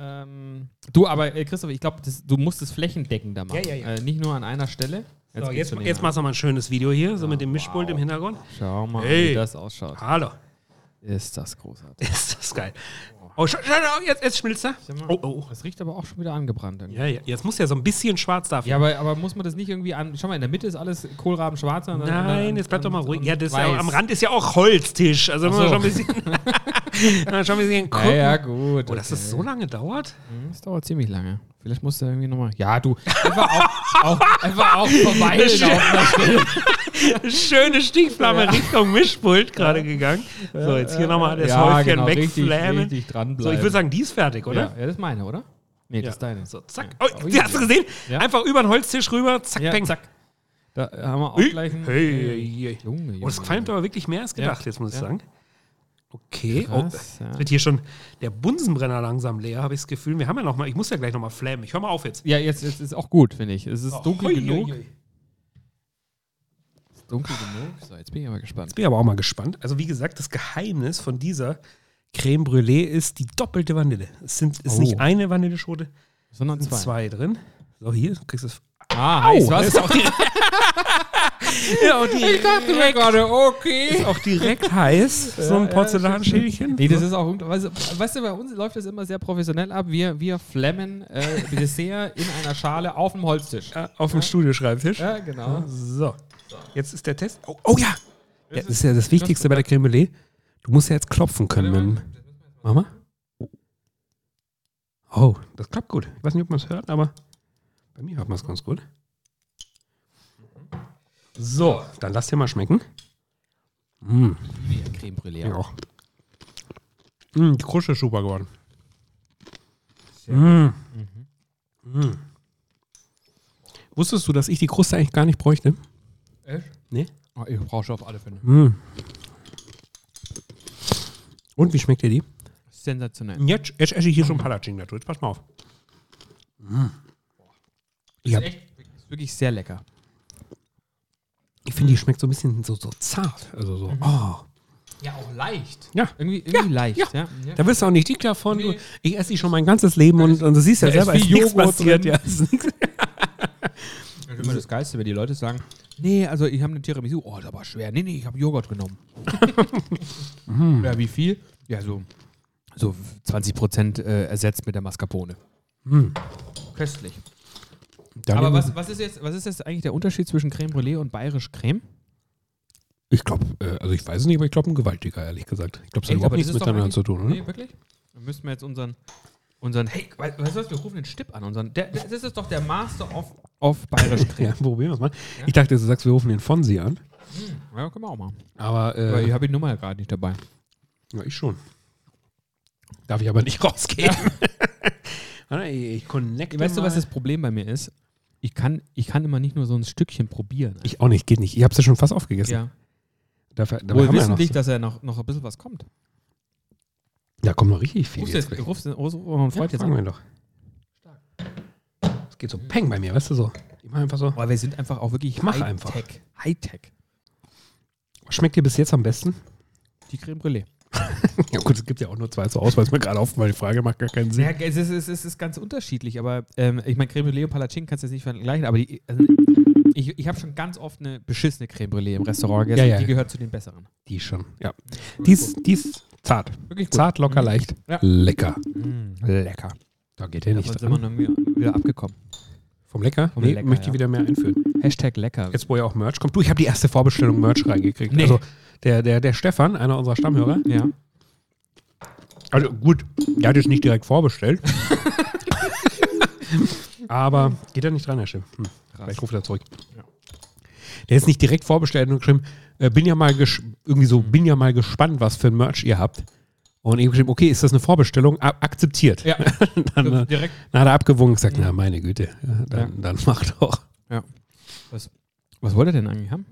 Ähm, du, aber äh, Christoph, ich glaube, du musst es flächendeckender machen. Ja, ja, ja. Äh, nicht nur an einer Stelle. So, geht's jetzt, schon jetzt näher. machst du mal ein schönes Video hier, so mit dem Mischpult im Hintergrund. Schau mal, Hey. wie das ausschaut. Hallo. Ist das großartig. Ist das geil. Oh, schau, schau, schau, jetzt, jetzt schmilzt er. Oh, oh. Das riecht aber auch schon wieder angebrannt. Irgendwie. Ja, ja, jetzt muss ja so ein bisschen schwarz dafür. Ja, aber, aber muss man das nicht irgendwie an. Schau mal, in der Mitte ist alles Kohlraben schwarz. und dann- Nein, und jetzt bleib doch mal ruhig. Ja, das ist ja, am Rand ist ja auch Holztisch. Also wir so. schon ein bisschen, ja, schon ein bisschen gucken. Ja, ja, gut. Oh, dass das so lange dauert? Hm, Das dauert ziemlich lange. Vielleicht musst du irgendwie nochmal. Ja, du. Einfach auch, auch, einfach auch verweilen auf einer Stelle. Schöne Stichflamme Ja. Richtung Mischpult gerade gegangen. So, jetzt hier nochmal das Häufchen genau, richtig, wegflammen. richtig So, dranbleiben. ich würde sagen, die ist fertig, oder? Ja, ja, das ist meine, oder? Nee, das ist deine. So, zack. Ja. Oh, Ui, die hast du gesehen? Ja. Einfach über den Holztisch rüber, zack, Ja, peng. zack. Da haben wir auch Ui. gleich einen. Hey, hey, hey. Junge, Junge. Oh, das qualmt aber wirklich mehr als gedacht, jetzt muss ich Ja. sagen. Okay. Oh, Krass, ja. jetzt wird hier schon der Bunsenbrenner langsam leer, habe ich das Gefühl. Wir haben ja noch mal, ich muss ja gleich noch mal flammen. Ich höre mal auf jetzt. Ja, jetzt, jetzt ist auch gut, finde ich. Es ist dunkel Hoi, genug. hoi, hoi. Dunkel genug. So, jetzt bin ich aber gespannt. Jetzt bin ich aber auch mal gespannt. Also wie gesagt, das Geheimnis von dieser Creme Brûlée ist die doppelte Vanille. Es sind, ist Oh. nicht eine Vanilleschote, Sondern zwei. zwei drin. So, hier, du kriegst es. Ah, heiß, was? Ist auch direkt, ja, und die, Ich dachte mir gerade, okay. ist auch direkt heiß, so ein ja, Porzellanschälchen. Nee, das ist auch, weißt du, du, bei uns läuft das immer sehr professionell ab. Wir, wir flammen äh, Dessert in einer Schale auf dem Holztisch. Ja, auf dem Studioschreibtisch. Ja, genau. So, jetzt ist der Test. Oh, oh ja! ja! Das ist ja das Wichtigste bei der Creme Brûlée. Du musst ja jetzt klopfen können. Mit dem Mach mal. Oh, das klappt gut. Ich weiß nicht, ob man es hört, aber bei mir hört man es ganz gut. So, dann lass dir mal schmecken. Mm, Creme Brûlée. ja. auch. Mm, die Krusche ist super geworden. Mm. Mm. Wusstest du, dass ich die Kruste eigentlich gar nicht bräuchte? Echt? Nee. Oh, ich brauche schon auf alle Fälle. Mm. Und wie schmeckt dir die? Sensationell. Jetzt, jetzt esse ich hier schon Palatsching dazu. Jetzt pass mal auf. Ich, hab- Ist, echt, ist wirklich sehr lecker. ich finde, die schmeckt so ein bisschen so, so zart. Also so, oh. Ja, auch leicht. Ja. Irgendwie, irgendwie leicht, ja. ja. ja. Da wirst du auch nicht dick davon. Nee. Du, ich esse die schon mein ganzes Leben und, und du siehst ja selber, ist ist nichts passiert. drin. Ja, ist nix. Das ist immer das Geilste, wenn die Leute sagen, nee, also ich habe eine Tiramisu, oh, das aber schwer. Nee, nee, ich habe Joghurt genommen. ja, wie viel? Ja, so, so 20 Prozent äh, ersetzt mit der Mascarpone. Köstlich. Dann aber was, was, ist jetzt, was ist jetzt eigentlich der Unterschied zwischen Creme Brûlée und bayerisch Creme? Ich glaube, äh, also ich weiß es nicht, aber ich glaube, ein gewaltiger, ehrlich gesagt. Ich glaube, es hat Echt? überhaupt Aber das nichts ist doch miteinander eigentlich- zu tun, oder? Nee, wirklich? Dann müssten wir jetzt unseren, unseren hey, weißt du was, wir rufen den Stipp an. Unseren, der, der, das ist doch der Master of, of bayerisch. Ja, probieren wir es mal. Ich dachte, du sagst, wir rufen den Fonsi an. ja, können wir auch machen. Aber, Aber ich äh, habe die Nummer ja gerade nicht dabei. ja, ich schon. Darf ich aber nicht rausgeben. Warte, ich, connecte Weißt du, was mal. das Problem bei mir ist? Ich kann, ich kann immer nicht nur so ein Stückchen probieren. Ich auch nicht, geht nicht. Ich habe es ja schon fast aufgegessen. ja. Dafür, Wohl ja wissentlich, so- dass er noch, noch ein bisschen was kommt. Da kommt noch richtig viel. Rufst jetzt jetzt, rufst, rufst, rufst ja, jetzt an. wir doch. Es geht so peng bei mir, weißt du so. Ich mache einfach so. Aber wir sind einfach auch wirklich Ich mach einfach. Hightech. Hightech. Was schmeckt dir bis jetzt am besten? Die Creme Brûlée. Ja gut, es gibt ja auch nur zwei zur Auswahl. Ist mir gerade auf, weil die Frage macht gar keinen Sinn. Ja, es ist, es ist, es ist ganz unterschiedlich, aber ähm, ich meine, Creme Brûlée und Palatschinken kannst du jetzt nicht vergleichen, aber die, also, ich, ich habe schon ganz oft eine beschissene Creme Brûlée im Restaurant gegessen, Ja, ja. die gehört zu den besseren. Die schon, ja. Die ist zart. Wirklich gut. Zart, locker, leicht. Ja. Lecker. Mm, lecker. Da geht er nicht sind wir dran. wieder, abgekommen. Vom Lecker? Vom nee, Lecker, möchte ich ja. wieder mehr einführen. Hashtag lecker. Jetzt, wo ja auch Merch kommt. Du, ich habe die erste Vorbestellung Merch reingekriegt. Nee. Also der, der, der Stefan, einer unserer Stammhörer, ja. also gut, der hat jetzt nicht direkt vorbestellt. Aber geht er nicht dran, Herr Schimm. Hm. Vielleicht ruft er zurück. Ja. Der ist nicht direkt vorbestellt und geschrieben, äh, bin ja mal irgendwie so, bin ja mal gespannt, was für ein Merch ihr habt. Und ich habe geschrieben, okay, ist das eine Vorbestellung? A akzeptiert. Ja, dann, äh, direkt. dann hat er abgewogen und gesagt, na meine Güte, ja, dann, Ja. dann mach doch. Was wollt ihr denn eigentlich haben?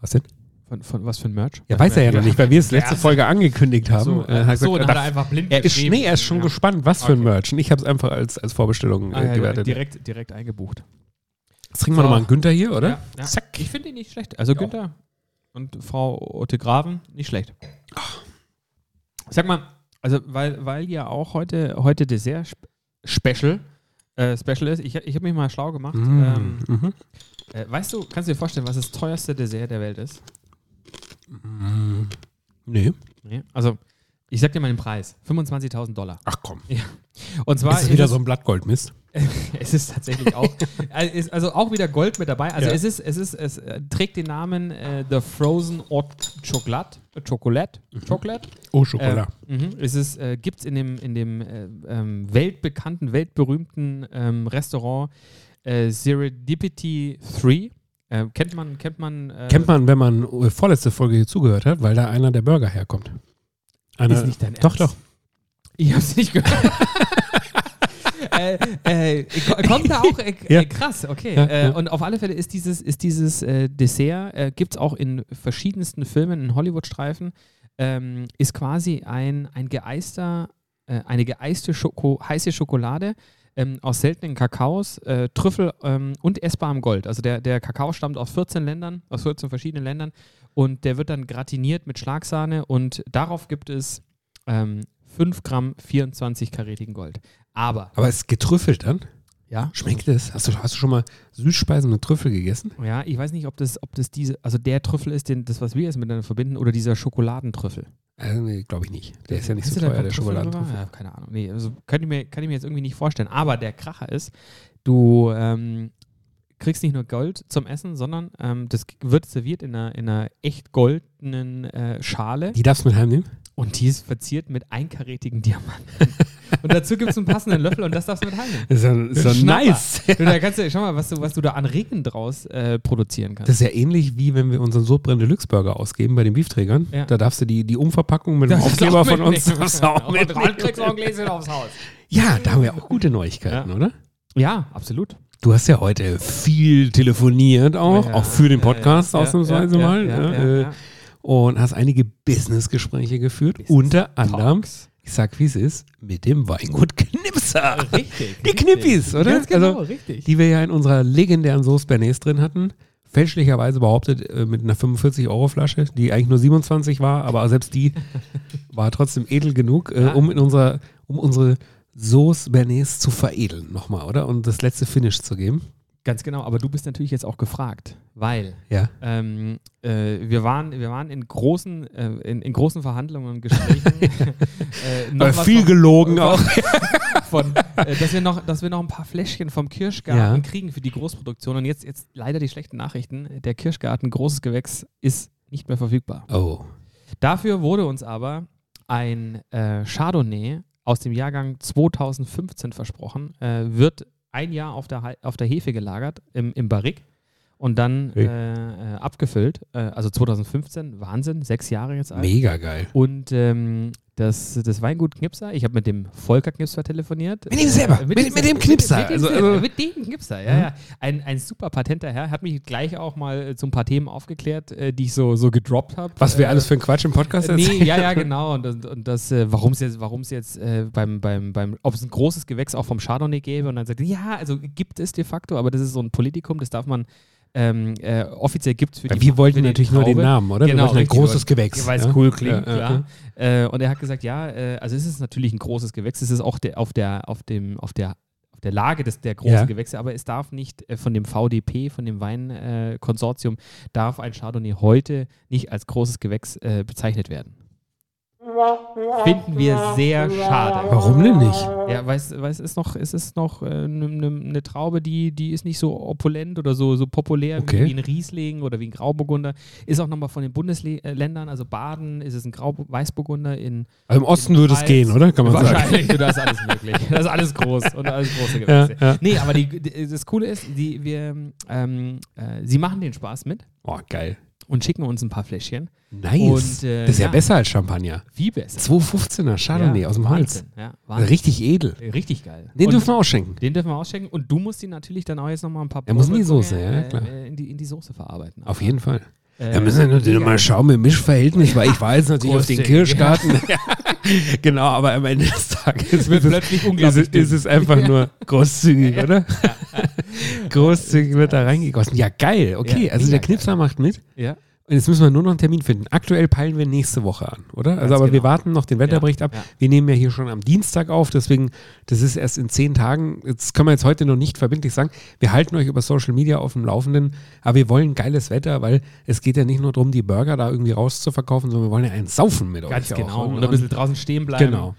Was denn? Von, von was für ein Merch? Ja, weiß er ja noch nicht, weil wir es letzte Ja. Folge angekündigt haben. So, Äh, hat so gesagt, hat er einfach blind er ist, nee, er ist schon Ja. gespannt, was für ein Okay. Merch. Und ich habe es einfach als, als Vorbestellung äh, Ah, ja, gewertet. direkt, direkt eingebucht. Jetzt trinken wir So. nochmal einen Günther hier, oder? Ja, ja. Zack. Ich finde ihn nicht schlecht. Also Günther und Frau Otte Graven, nicht schlecht. Sag mal, also weil, weil ja auch heute, heute Dessert sp- Special, äh, Special ist, ich, ich habe mich mal schlau gemacht. Mm, Ähm, mhm. äh, weißt du, kannst du dir vorstellen, was das teuerste Dessert der Welt ist? Mm, Nee. Nee? Also, ich sag dir mal den Preis. 25.000 Dollar. Ach komm. Und zwar Ist es wieder es- so ein Blattgoldmist? Es ist tatsächlich auch, also ist also auch wieder Gold mit dabei. Also Ja. es ist, es ist, es äh, trägt den Namen äh, The Frozen Hot Chocolate, äh, Chocolate, Chocolate. Oh, Schokolade. Äh, mhm. Es ist, äh, gibt es in dem, in dem äh, ähm, weltbekannten, weltberühmten ähm, Restaurant äh, Serendipity 3. Äh, kennt man, kennt man, äh, Kennt man, wenn man äh, vorletzte Folge hier zugehört hat, weil da einer der Burger herkommt. Einer, Ist nicht dein Doch, Ernst? doch. Ich hab's nicht gehört. äh, äh, ko- kommt da auch, äh, Ja. äh, krass, okay. Ja, äh, ja. Und auf alle Fälle ist dieses, ist dieses äh, Dessert, äh, gibt es auch in verschiedensten Filmen, in Hollywood-Streifen. ähm, ist quasi ein, ein geeister, eine geeiste Schoko, heiße Schokolade ähm, aus seltenen Kakaos, Trüffel ähm, und essbarem Gold. Also der, der Kakao stammt aus 14 Ländern, aus 14 verschiedenen Ländern und der wird dann gratiniert mit Schlagsahne und darauf gibt es ähm, 5 Gramm 24-karätigen Gold. Aber, Aber es ist getrüffelt dann? ja, Schmeckt es? Hast du, hast du schon mal Süßspeisen mit Trüffel gegessen? ja, ich weiß nicht, ob das, ob das diese, also der Trüffel ist, den, das, was wir jetzt miteinander verbinden, oder dieser Schokoladentrüffel. Äh, nee, glaube ich nicht. Der ist ja nicht Hast so teuer, der drüber? Schokoladentrüffel. Ja, keine Ahnung. Nee, also kann ich, mir, kann ich mir jetzt irgendwie nicht vorstellen. Aber der Kracher ist, du ähm, kriegst nicht nur Gold zum Essen, sondern ähm, das wird serviert in einer, in einer echt goldenen äh, Schale Die darfst du mit heimnehmen? und die ist verziert mit einkarätigen Diamanten. und dazu gibt es einen passenden Löffel und das darfst du mit heimnehmen. Das ist ja, nice. Du, da kannst du, schau mal, was du, was du da an Regen draus äh, produzieren kannst. Das ist ja ähnlich wie wenn wir unseren Sodbrenn Deluxe Burger ausgeben bei den Beefträgern. Ja. Da darfst du die, die Umverpackung mit dem Aufkleber von uns darfst du auch Und mitnehmen. dran kriegst du auch ein Gläschen aufs Haus. Ja, da haben wir auch gute Neuigkeiten, Ja. oder? Ja, absolut. Du hast ja heute viel telefoniert auch, Ja, auch für den Podcast ja, ausnahmsweise ja, mal. Ja, ja, ja, äh. Und hast einige Businessgespräche geführt, Business unter anderem, Talks. ich sag wie es ist, mit dem Weingut Knipser. Richtig. Die Knippis, oder? Ganz genau, Also, richtig. Die wir ja in unserer legendären Sauce Bernays drin hatten. Fälschlicherweise behauptet äh, mit einer 45-Euro-Flasche, die eigentlich nur 27 war, aber selbst die war trotzdem edel genug, äh, um in unserer, um unsere Sauce Bernays zu veredeln nochmal, oder? Und das letzte Finish zu geben. Ganz genau, aber du bist natürlich jetzt auch gefragt, weil Ja. ähm, äh, wir, waren, wir waren in großen, äh, in, in großen Verhandlungen und Gesprächen. äh, Weil was viel von- gelogen auch. Von, äh, dass, wir noch, dass wir noch ein paar Fläschchen vom Kirschgarten Ja. kriegen für die Großproduktion. Und jetzt, jetzt leider die schlechten Nachrichten. Der Kirschgarten, großes Gewächs, ist nicht mehr verfügbar. Oh. Dafür wurde uns aber ein äh, Chardonnay aus dem Jahrgang 2015 versprochen, äh, wird ein Jahr auf der, auf der Hefe gelagert im, im Barrique und dann Hey. äh, äh, abgefüllt. Äh, also 2015, Wahnsinn, sechs Jahre jetzt alt. Mega geil. Und ähm, das, das Weingut Knipser, ich habe mit dem Volker Knipser telefoniert. Mit ihm selber, Äh, mit- mit dem Knipser, Mit, dem also- also- mit dem Knipser, ja, ja. Ein, ein super patenter Herr, hat mich gleich auch mal zu ein paar Themen aufgeklärt, äh, die ich so, so gedroppt habe. Was wir äh, alles für einen Quatsch im Podcast Nee, erzählen. ja, ja, genau. Und, und, und das, äh, warum es jetzt, warum's jetzt äh, beim, beim, beim, ob es ein großes Gewächs auch vom Chardonnay gäbe und dann sagt, ja, also gibt es de facto, aber das ist so ein Politikum, das darf man ähm, äh, offiziell gibt es für Weil die wir wollten die natürlich nur den Traube. Namen, oder? Genau, wir ein großes Gewächs. Weil es ja? cool klingt, Ja, ja, klar. Äh, und er hat gesagt, ja, äh, also es ist natürlich ein großes Gewächs, es ist auch der, auf, der, auf, dem, auf, der, auf der Lage des, der großen Ja. Gewächse, aber es darf nicht äh, von dem VDP, von dem Weinkonsortium, äh, darf ein Chardonnay heute nicht als großes Gewächs äh, bezeichnet werden. Finden wir sehr schade. Warum denn nicht? Ja, weil es, weil es ist noch, es ist noch eine äh, ne, ne Traube, die, die ist nicht so opulent oder so, so populär Okay. wie, ein Riesling oder wie ein Grauburgunder. Ist auch nochmal von den Bundesländern, also Baden ist es ein Grau Weißburgunder in Also im Osten würde es gehen, oder? Kann man sagen. Wahrscheinlich, du, da ist alles möglich. Das ist alles groß und alles große Ja, Gewächse. ja. Nee, aber die, die, das Coole ist, die, wir, ähm, äh, sie machen den Spaß mit Oh, geil. Und schicken uns ein paar Fläschchen. Nice. Und, äh, das ist ja, ja. besser als Champagner. Wie besser. 215er Chardonnay Ja, aus dem. Wahnsinn, Ja. Richtig edel. Richtig geil. Den Und- dürfen wir ausschenken. Den dürfen wir ausschenken und du musst ihn natürlich dann auch jetzt nochmal ein paar Er muss in die Soße, ja, äh, klar. äh, In die, in die Soße verarbeiten. Auf jeden Fall. Äh, Da müssen wir natürlich mal schauen mit Mischverhältnis, weil ich war jetzt natürlich auf den. Kirschgarten. genau, aber am Ende des Tages wird ist es, plötzlich ist, unglaublich es, ist es einfach nur großzügig, oder? großzügig wird da reingegossen. Ja, geil. Okay, Ja, also der Knipser macht mit. Ja, Und jetzt müssen wir nur noch einen Termin finden. Aktuell peilen wir nächste Woche an, oder? Also, Ganz aber wir genau. warten noch den Wetterbericht ab. ja. Wir nehmen ja hier schon am Dienstag auf, deswegen, das ist erst in zehn Tagen. Jetzt können wir jetzt heute noch nicht verbindlich sagen. Wir halten euch über Social Media auf dem Laufenden, aber wir wollen geiles Wetter, weil es geht ja nicht nur darum, die Burger da irgendwie rauszuverkaufen, sondern wir wollen ja einen saufen mit ganz euch. genau. Auch. Und, ein bisschen draußen stehen bleiben. genau.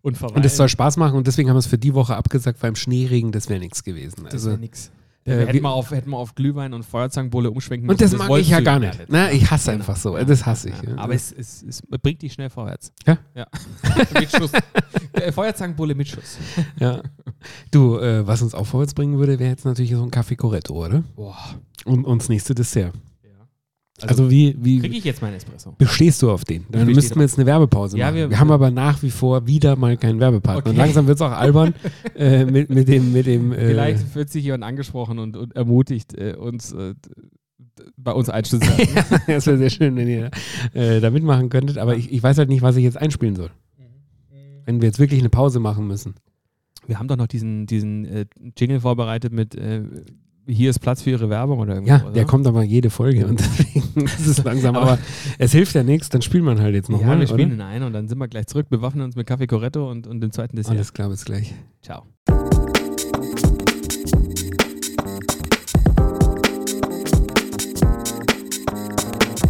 Und. Und es soll Spaß machen und deswegen haben wir es für die Woche abgesagt, weil im Schneeregen, das wäre nichts gewesen. das Also, wäre nix. Äh, hätten, wir- wir auf, hätten wir auf Glühwein und Feuerzangenbowle umschwenken und müssen. das mag ich ja gar nicht. Na, ich hasse Genau. einfach so. Das hasse ich. Ja. Aber es, es, es bringt dich schnell vorwärts. Ja? Ja. mit Schuss. Äh, Feuerzangenbowle mit Schuss. Ja. Du, äh, was uns auch vorwärts bringen würde, wäre jetzt natürlich so ein Kaffee Corretto, oder? Boah. Und, und das nächste Dessert. Ja. Also, wie, wie Kriege ich jetzt meinen Espresso? bestehst du auf den? Dann müssten wir jetzt eine Werbepause Ja, machen. Wir, wir- haben aber nach wie vor wieder mal keinen Werbepartner. Okay. Und langsam wird es auch albern äh, mit, mit dem, mit dem äh, Vielleicht wird sich jemand angesprochen und, und ermutigt, äh, uns äh, bei uns einstudieren. das wäre sehr schön, wenn ihr äh, da mitmachen könntet. Aber ich, ich weiß halt nicht, was ich jetzt einspielen soll. Wenn wir jetzt wirklich eine Pause machen müssen. Wir haben doch noch diesen, diesen äh, Jingle vorbereitet mit äh, hier ist Platz für Ihre Werbung oder irgendwas. Ja, der kommt aber jede Folge und deswegen ist es langsam. aber, es hilft ja nichts, dann spielt man halt jetzt Ja, nochmal. wir spielen oder? ihn ein und dann sind wir gleich zurück, bewaffnen uns mit Kaffee Corretto und, und dem zweiten Dessert. Alles klar, bis gleich. Ciao.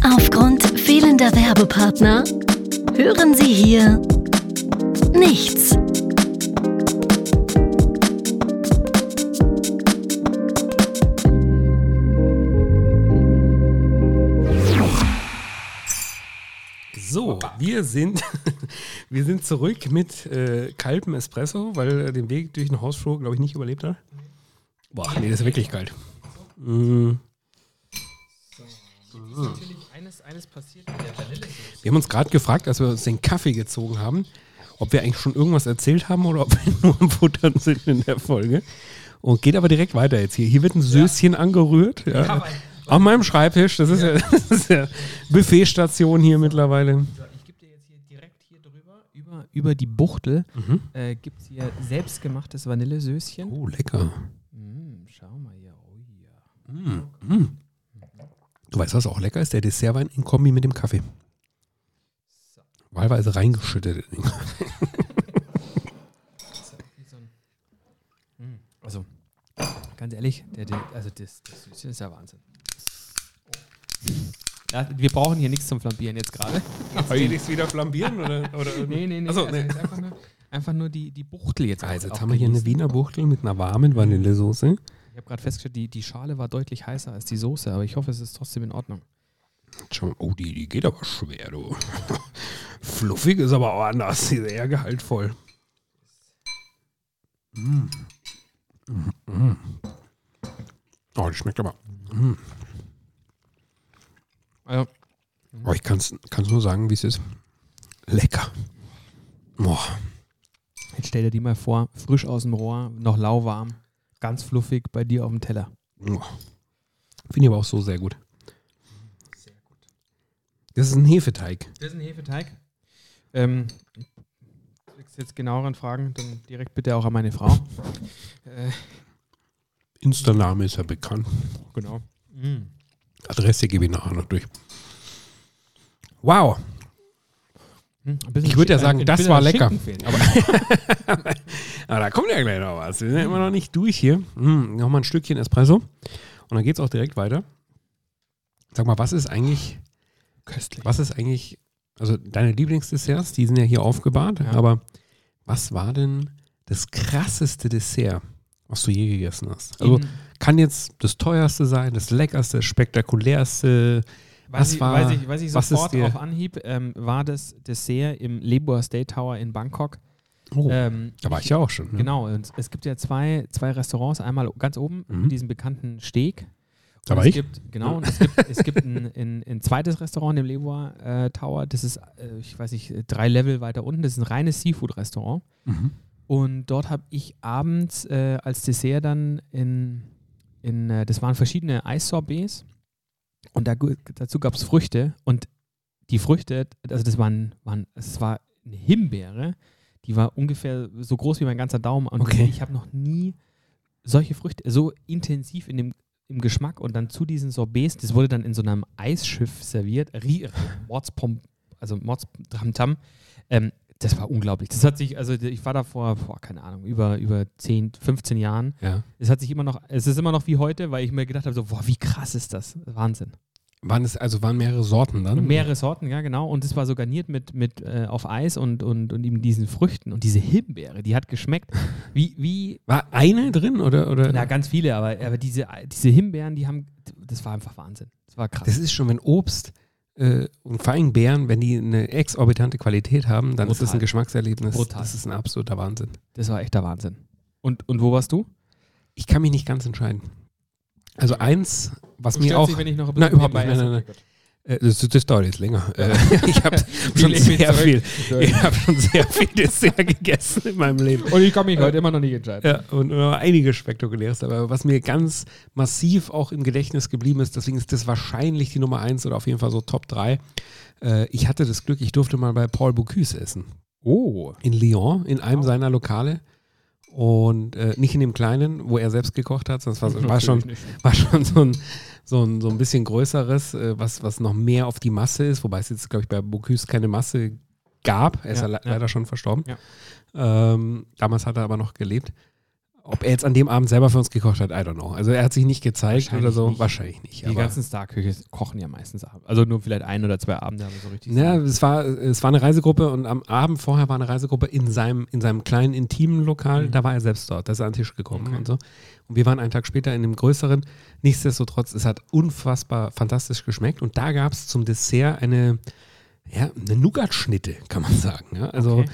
Aufgrund fehlender Werbepartner hören Sie hier nichts. Wir sind, wir sind zurück mit äh, kaltem Espresso, weil er den Weg durch den Hausflur, glaube ich, nicht überlebt hat. Boah, nee, das ist wirklich kalt. Natürlich eines, eines passiert mit der Vanille. Wir haben uns gerade gefragt, als wir uns den Kaffee gezogen haben, ob wir eigentlich schon irgendwas erzählt haben oder ob wir nur am Futtern sind in der Folge. Und geht aber direkt weiter jetzt hier. Hier wird ein Söschen angerührt. Ja. Auf meinem Schreibtisch. Das ist ja, das ist ja Buffetstation hier mittlerweile. Ich gebe dir jetzt hier direkt hier drüber, über, die Buchtel, Mhm. äh, gibt es hier selbstgemachtes Vanillesöschen. Oh, lecker. Mm, schau mal hier. Oh ja. Du weißt, was auch lecker ist? Der Dessertwein in Kombi mit dem Kaffee. Wahlweise reingeschüttet. in den Kaffee. Also, ganz ehrlich, der, der, also das, das Süßchen ist ja Wahnsinn. Ja, wir brauchen hier nichts zum Flambieren jetzt gerade. Will ich es wieder flambieren? Oder, oder Nee, nee, nee. Achso, also nee. einfach, nur, einfach nur die, die Buchtel jetzt. Also, jetzt haben wir hier eine. Wiener Buchtel mit einer warmen Vanillesoße. Ich habe gerade festgestellt, die, die Schale war deutlich heißer als die Soße, aber ich hoffe, es ist trotzdem in Ordnung. Oh, die, die geht aber schwer, du. Fluffig ist aber auch anders. Die ist eher gehaltvoll. Mm. Mm, mm. Oh, die schmeckt aber. Also, Oh, ich kann es nur sagen, wie es ist. Lecker. Boah. jetzt stell dir die mal vor, frisch aus dem Rohr, noch lauwarm, ganz fluffig bei dir auf dem Teller. Finde ich aber auch so sehr gut. Das ist ein Hefeteig. Das ist ein Hefeteig. Ähm, jetzt genaueren Fragen, dann direkt bitte auch an meine Frau. äh, Insta-Name ist ja bekannt. genau. Mm. Adresse gebe ich nachher noch durch. Wow. Hm, Ich würde ja sagen, das war lecker. Aber Aber da kommt ja gleich noch was. Wir sind ja immer noch nicht durch hier. Hm, Nochmal ein Stückchen Espresso. Und dann geht es auch direkt weiter. Sag mal, was ist eigentlich, köstlich. was ist eigentlich, also deine Lieblingsdesserts, die sind ja hier aufgebahrt, Ja. aber was war denn das krasseste Dessert, was du je gegessen hast? Also In- kann jetzt das teuerste sein, das leckerste, spektakulärste. Weiß Was ich, war- weiß ich, weiß ich was ist sofort auf Anhieb, ähm, war das Dessert im Lebor State Tower in Bangkok. Oh, Ähm, da war ich ja auch schon. Ne? Genau, und es gibt ja zwei, zwei Restaurants, einmal ganz oben, Mhm. diesen bekannten Steg. Da war es ich. Gibt, genau, und es gibt, es gibt ein, ein, ein zweites Restaurant im Lebor äh, Tower, das ist, äh, ich weiß nicht, drei Level weiter unten, das ist ein reines Seafood-Restaurant. Mhm. Und dort habe ich abends äh, als Dessert dann in, in äh, das waren verschiedene Eissorbets und da, dazu gab es Früchte und die Früchte, also das waren, waren, es war eine Himbeere, die war ungefähr so groß wie mein ganzer Daumen und Okay. ich habe noch nie solche Früchte so intensiv in dem im Geschmack und dann zu diesen Sorbets, das wurde dann in so einem Eisschiff serviert, Mordspom, also Mordstamtam. Ähm, das war unglaublich. Das hat sich, also ich war da vor, boah, keine Ahnung, über, über 10, 15 Jahren. Ja. Es hat sich immer noch, es ist immer noch wie heute, weil ich mir gedacht habe, so, boah, wie krass ist das? Wahnsinn. Waren es, also waren mehrere Sorten dann? Mehrere Sorten, ja, genau. Und es war so garniert mit, mit äh, auf Eis und, und, und eben diesen Früchten. Und diese Himbeere, die hat geschmeckt. Wie, wie, War eine drin oder? oder? na, ganz viele, aber, aber diese, diese Himbeeren, die haben, das war einfach Wahnsinn. Das war krass. Das ist schon, wenn Obst äh, und vor allem Beeren, wenn die eine exorbitante Qualität haben, dann ist das ein Brutal. Geschmackserlebnis. Brutal. Das ist ein absoluter Wahnsinn. Das war echter Wahnsinn. Und, und wo warst du? Ich kann mich nicht ganz entscheiden. Also eins, was Du mir auch. dich, wenn ich noch ein Nein, bisschen überhaupt nicht. nebenbei Nein, nein, Äh, Das, das dauert jetzt länger. Äh, ich habe schon sehr viel, ich habe schon sehr viel Dessert gegessen in meinem Leben. Und ich kann mich heute immer noch nicht entscheiden. Ja, und äh, einige spektakuläres, aber was mir ganz massiv auch im Gedächtnis geblieben ist, deswegen ist das wahrscheinlich die Nummer eins oder auf jeden Fall so Top 3. Äh, ich hatte das Glück, ich durfte mal bei Paul Bocuse essen. Oh. In Lyon, in einem seiner Lokale. Und äh, nicht in dem kleinen, wo er selbst gekocht hat, es war, war schon, war schon so ein, so ein, so ein bisschen größeres, äh, was, was noch mehr auf die Masse ist, wobei es jetzt, glaube ich, bei Bocuse keine Masse gab. Er ist ja, le- ja. leider schon verstorben. Ja. Ähm, damals hat er aber noch gelebt. Ob er jetzt an dem Abend selber für uns gekocht hat, I don't know. Also er hat sich nicht gezeigt oder so. nicht. Wahrscheinlich nicht. Die ganzen Starküche kochen ja meistens ab. Also nur vielleicht ein oder zwei Abende, aber so richtig. ja, es war, es war eine Reisegruppe und am Abend vorher war eine Reisegruppe in seinem, in seinem kleinen intimen Lokal. Mhm. Da war er selbst dort. Da ist er an den Tisch gekommen Okay. und so. Und wir waren einen Tag später in dem größeren. Nichtsdestotrotz, es hat unfassbar fantastisch geschmeckt. Und da gab es zum Dessert eine, ja, eine Nougat-Schnitte, kann man sagen. Ja? Also, Okay.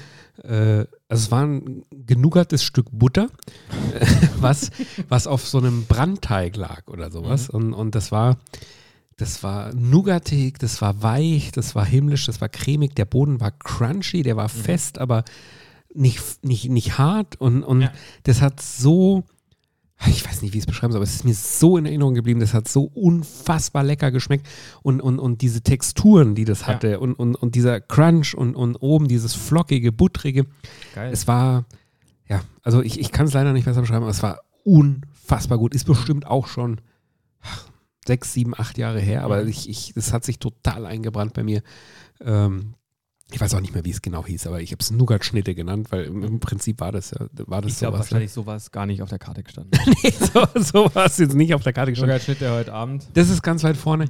äh, also es war ein genuggertes Stück Butter, was, was auf so einem Brandteig lag oder sowas. Mhm. Und, und das war, das war nougatig, das war weich, das war himmlisch, das war cremig, der Boden war crunchy, der war fest, aber nicht, nicht, nicht hart. Und, und Ja. das hat so, ich weiß nicht, wie ich es beschreiben soll, aber es ist mir so in Erinnerung geblieben, das hat so unfassbar lecker geschmeckt. Und, und, und diese Texturen, die das Ja. hatte und, und, und dieser Crunch und, und oben dieses flockige, buttrige, Geil. es war, ja, also ich, ich kann es leider nicht besser beschreiben, aber es war unfassbar gut. Ist bestimmt auch schon ach, sechs, sieben, acht Jahre her, aber Mhm. ich, ich, das hat sich total eingebrannt bei mir. Ähm, ich weiß auch nicht mehr, wie es genau hieß, aber ich habe es Nougat-Schnitte genannt, weil im, im Prinzip war das ja, war das ich glaube sowas. wahrscheinlich sowas gar nicht auf der Karte gestanden. Nee, so, so war es jetzt nicht auf der Karte gestanden. Sogar Schnitt der heute Abend. Das ist ganz weit vorne.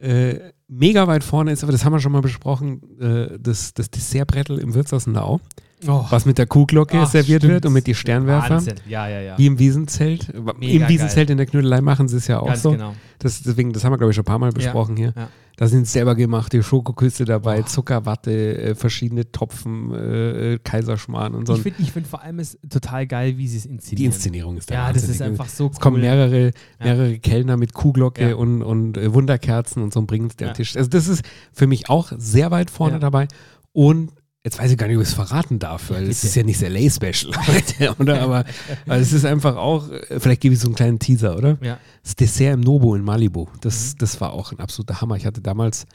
Äh, mega weit vorne ist, aber das haben wir schon mal besprochen, äh, das, das Dessertbrettel im Wirtshaus Nau, Oh, was mit der Kuhglocke Ach, serviert stimmt. wird und mit die Sternwerfer. Wahnsinn. Ja, ja, ja. Wie im Wiesenzelt. Im Mega Wiesenzelt in der Knödelei machen sie es ja auch Ganz so. genau. Das, deswegen, das haben wir, glaube ich, schon ein paar Mal besprochen hier. ja. Da sind selber gemachte Schokoküsse dabei, Boah. Zuckerwatte, äh, verschiedene Topfen, äh, äh, Kaiserschmarrn und so. Ich finde find vor allem es total geil, wie sie es inszenieren. die Inszenierung ist da Ja, das ist einfach so cool. Es kommen mehrere, mehrere Kellner mit Kuhglocke Ja. und, und äh, Wunderkerzen und so und bringen es den Ja. Tisch. Also das ist für mich auch sehr weit vorne Ja. dabei. Und jetzt weiß ich gar nicht, ob ich es verraten darf, weil es ist ja nicht der Lay-Special, oder? Aber weil es ist einfach auch, äh, vielleicht gebe ich so einen kleinen Teaser, oder? Ja. Das Dessert im Nobo in Malibu, das, Mhm. das war auch ein absoluter Hammer. Ich hatte damals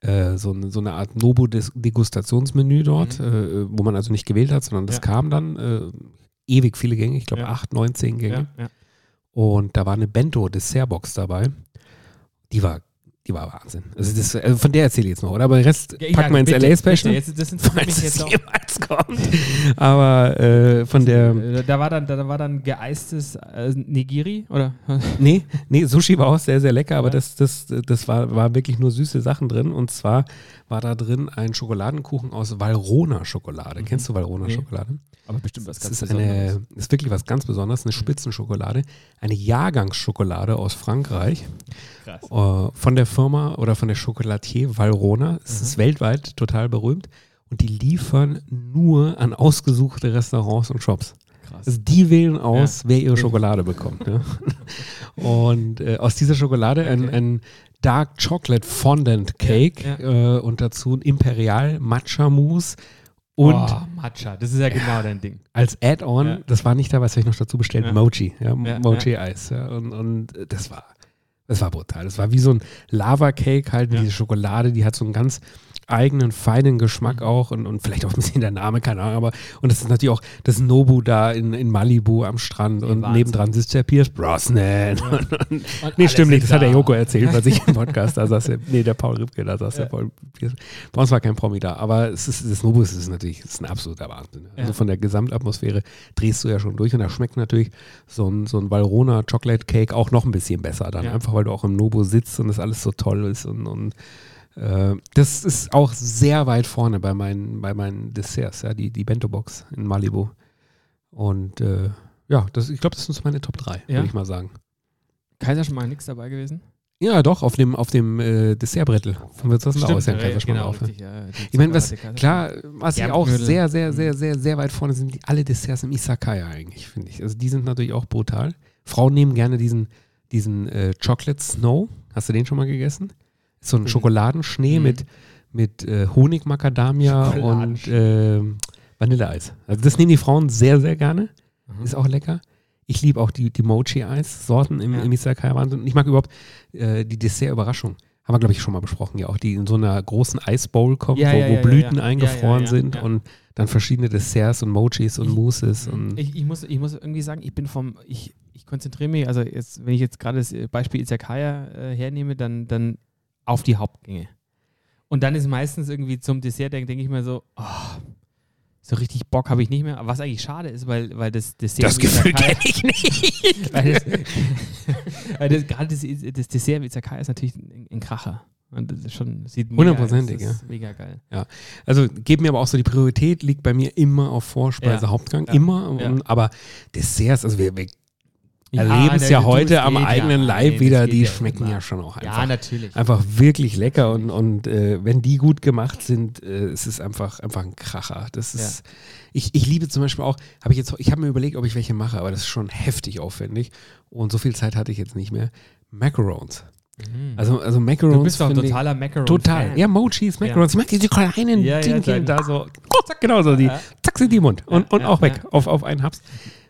äh, so, eine, so eine Art Nobo-Degustationsmenü dort, Mhm. äh, wo man also nicht gewählt hat, sondern das Ja. kam dann äh, ewig viele Gänge, ich glaube Ja. acht, neun, zehn Gänge. Ja. Und da war eine Bento-Dessertbox dabei. Die war, die war Wahnsinn. Also, das, also von der erzähle ich jetzt noch, oder? Aber den Rest Ja, packen wir ins LA-Special. das interessiert Falls es jetzt auch. jemals kommt. Aber äh, von der. Äh, Da war dann, da war dann geeistes äh, Nigiri, oder? Nee, nee, Sushi war auch sehr, sehr lecker, aber Ja. das, das, das war, war wirklich nur süße Sachen drin. Und zwar war da drin ein Schokoladenkuchen aus Valrhona-Schokolade. Mhm. Kennst du Nee. Valrhona-Schokolade? Aber bestimmt was Das ganz ist, Besonderes. eine, ist wirklich was ganz Besonderes, eine Spitzenschokolade, eine Jahrgangsschokolade aus Frankreich Krass. äh, von der Firma oder von der Chocolatier Valrhona. Es Mhm. ist weltweit total berühmt und die liefern nur an ausgesuchte Restaurants und Shops. Krass. Also die wählen aus, wer ihre Schokolade bekommt. Ja. Und äh, aus dieser Schokolade ein, Okay. ein Dark Chocolate Fondant Cake Ja, Äh, und dazu ein Imperial Matcha Mousse und oh, Matcha, das ist ja genau dein Ding. als Add-on, Ja. das war nicht da, was habe ich noch dazu bestellt, Ja. Mochi, ja, Ja, Mochi-Eis. Ja. Und, und das war, das war brutal. Das war wie so ein Lava-Cake halt, Ja. diese Schokolade, die hat so einen ganz eigenen, feinen Geschmack Mhm. auch und, und vielleicht auch ein bisschen der Name, keine Ahnung, aber und das ist natürlich auch das Nobu da in, in Malibu am Strand Ja, und Wahnsinn. nebendran sitzt der Pierce Brosnan. Und, und, Und nee, stimmt nicht, das hat der. Joko erzählt, was ich im Podcast, da saß der, nee, der Paul Ripke, da saß Ja. der Paul Pierce. Bei uns war kein Promi da, aber es ist, das Nobu ist, ist natürlich ist ein absoluter Wahnsinn. Also Ja. von der Gesamtatmosphäre drehst du ja schon durch und da schmeckt natürlich so ein, so ein Valrhona Chocolate Cake auch noch ein bisschen besser dann, Ja. einfach weil du auch im Nobu sitzt und das alles so toll ist und, und äh, das ist auch sehr weit vorne bei meinen, bei meinen Desserts, ja, die, die Bento-Box in Malibu. Und äh, ja, das, ich glaube, das sind meine Top 3, Ja. würde ich mal sagen. Kaiser schon mal nichts dabei gewesen? Ja, doch, auf dem, auf dem äh, Dessertbrettel von Wirtshaus aus ja, ja, Kaiserschmarrn genau, auf. richtig, ja, Ich meine, was, klar, was ich auch Germknödel. sehr, sehr, Mhm. sehr, sehr, sehr weit vorne sind, die, alle Desserts im Isakaya eigentlich, finde ich. Also die sind natürlich auch brutal. Frauen nehmen gerne diesen, diesen äh, Chocolate Snow. Hast du den schon mal gegessen? So ein Mhm. Schokoladenschnee Mhm. mit, mit äh, Honig-Macadamia und ähm, Vanilleeis. Also das nehmen die Frauen sehr, sehr gerne. Mhm. Ist auch lecker. Ich liebe auch die, die Mochi-Eis-Sorten im, Ja. im Izakai Wahnsinn. Und ich mag überhaupt äh, die Dessert-Überraschung. Haben wir, glaube ich, schon mal besprochen, ja auch, die in so einer großen Eisbowl kommen, Ja, wo, ja, wo ja, Blüten eingefroren sind und dann verschiedene Desserts und Mochis und Ich- Mousses. Und Ich, ich, muss, ich muss irgendwie sagen, ich bin vom, ich, ich konzentriere mich, also jetzt, wenn ich jetzt gerade das Beispiel Izakaya äh, hernehme, dann, dann auf die Hauptgänge. Und dann ist meistens irgendwie zum Dessert, denke denk ich mir so, oh, so richtig Bock habe ich nicht mehr. Was eigentlich schade ist, weil, weil das Dessert. das Gefühl kenne ich nicht. weil das, weil das, gerade das, das Dessert im Izakaya ist natürlich ein, ein Kracher. Und das ist schon, sieht Hundertprozentig, ist Mega geil. Also geben mir aber auch so, die Priorität liegt bei mir immer auf Vorspeise, Ja. Hauptgang, Ja. immer. Ja. Aber Desserts, also wir, wir erleben es ja heute am geht eigenen ja. Leib Nein, wieder, die ja schmecken immer. ja schon auch einfach. Ja, natürlich. einfach wirklich lecker und, und äh, wenn die gut gemacht sind, äh, es ist einfach, einfach ein Kracher. Das ist, ich, ich liebe zum Beispiel auch, habe ich jetzt, ich habe mir überlegt, ob ich welche mache, aber das ist schon heftig aufwendig und so viel Zeit hatte ich jetzt nicht mehr. Macarons. Mhm. Also, also Macarons. du bist doch ich- totaler Macaron. Total. Ja, Mochis, Macarons. Ich mag diese kleinen Ja, ja, Dingchen klein. da so. Zack, genau so. Die, Ja. zack, sind die im Mund. Und, Ja, und ja, auch weg. ja. Auf, auf einen Haps.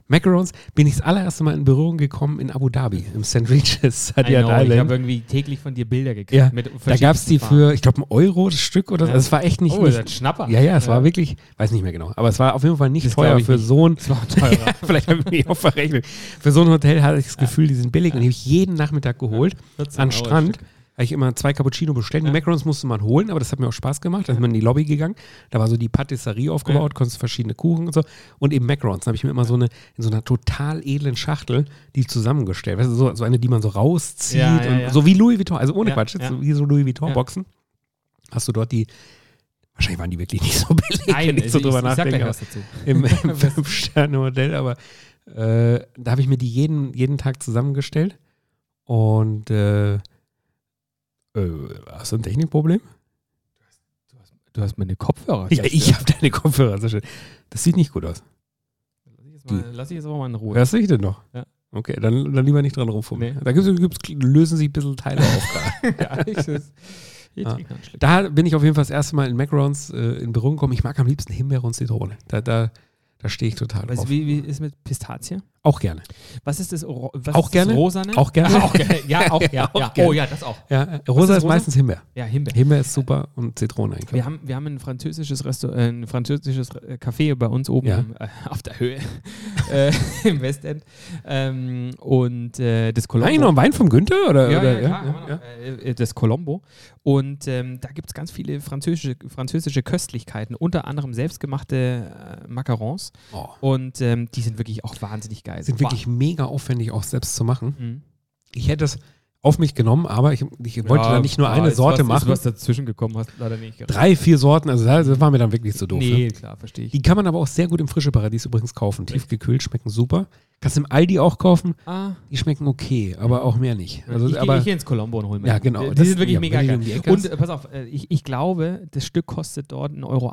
Macarons bin ich das allererste Mal in Berührung gekommen in Abu Dhabi, im St. Regis I ich habe irgendwie täglich von dir Bilder gekriegt. Ja, Da gab es die für, ich glaube, einen Euro das Stück oder so. Ja. Also es war echt nicht. Oh, nicht das ist ein Schnapper. ja, ja, es war wirklich, weiß nicht mehr genau, aber es war auf jeden Fall nicht Das teuer für nicht. so ein, Das war teurer. vielleicht habe ich mich auch verrechnet. Für so ein Hotel hatte ich das Gefühl, die sind billig und die habe ich jeden Nachmittag geholt. 14 An Strand Stück. Habe ich immer zwei Cappuccino bestellt. Die Ja. Macarons musste man holen, aber das hat mir auch Spaß gemacht. Da ist man in die Lobby gegangen. Da war so die Patisserie aufgebaut, konntest verschiedene Kuchen und so. Und eben Macarons. Da habe ich mir immer so eine, in so einer total edlen Schachtel, die zusammengestellt. Weißt du, so, so eine, die man so rauszieht. Ja, ja, und ja. So wie Louis Vuitton. Also ohne Ja, Quatsch, jetzt ja. wie so Louis Ja. Vuitton-Boxen. Hast du dort die, wahrscheinlich waren die wirklich nicht so billig, Nein, wenn ich so drüber ich, ich nachdenke. aber was dazu. Im, im Fünf-Sterne-Modell, aber äh, da habe ich mir die jeden, jeden Tag zusammengestellt. Und äh, äh, hast du ein Technikproblem? Du hast meine Kopfhörer. Ja, ich habe deine Kopfhörer. Schön. Das sieht nicht gut aus. Lass ich, jetzt mal, lass ich jetzt aber mal in Ruhe. Hörst du dich denn noch? Ja. Okay, dann, dann lieber nicht dran rumfummeln. Nee. Da gibt's, gibt's, lösen sich ein bisschen Teile auf. ja, ich, ich Ah. da bin ich auf jeden Fall das erste Mal in Macarons äh, in Berührung gekommen. Ich mag am liebsten Himbeere und Zitrone. Da, da, da stehe ich total Weißt drauf. du, wie, wie ist mit Pistazie? Auch gerne. Was ist das? Was Auch ist gerne? Das Rosane? Auch gerne. auch gerne. Ja, auch, ja, Auch ja. gerne. Oh ja, das auch. Ja, rosa ist rosa? meistens Himbeer. Ja, Himbeer. Himbeer ist super und Zitrone eigentlich. Wir haben, wir haben ein französisches Restaur äh, ein französisches Café bei uns oben Ja. äh, auf der Höhe äh, im Westend. Ähm, und äh, das Colombo. Nein, noch ein Wein vom Günther? Oder, ja, oder, ja, klar, haben wir noch, äh, äh, das Colombo. Und ähm, da gibt es ganz viele französische, französische Köstlichkeiten, unter anderem selbstgemachte Macarons. Oh. Und ähm, die sind wirklich auch wahnsinnig geil. Sind wirklich mega aufwendig auch selbst zu machen. Mhm. Ich hätte es auf mich genommen, aber ich, ich wollte da nicht nur ja, eine Sorte was, machen. Ist was dazwischen gekommen, hast leider nicht gereicht. Drei, vier Sorten, also das das war mir dann wirklich zu doof. Nee, Ne? klar, verstehe ich. Die kann man aber auch sehr gut im Frische Paradies übrigens kaufen. Tiefgekühlt, schmecken super. Kannst du im Aldi auch kaufen. Ah, Die schmecken okay, aber auch mehr nicht. Also, ich, aber ich gehe ins Colombo und hole mir. Ja, genau. Die Das- sind wirklich ja, mega geil. um Und äh, pass auf, äh, ich, ich glaube, das Stück kostet dort 1,80 Euro.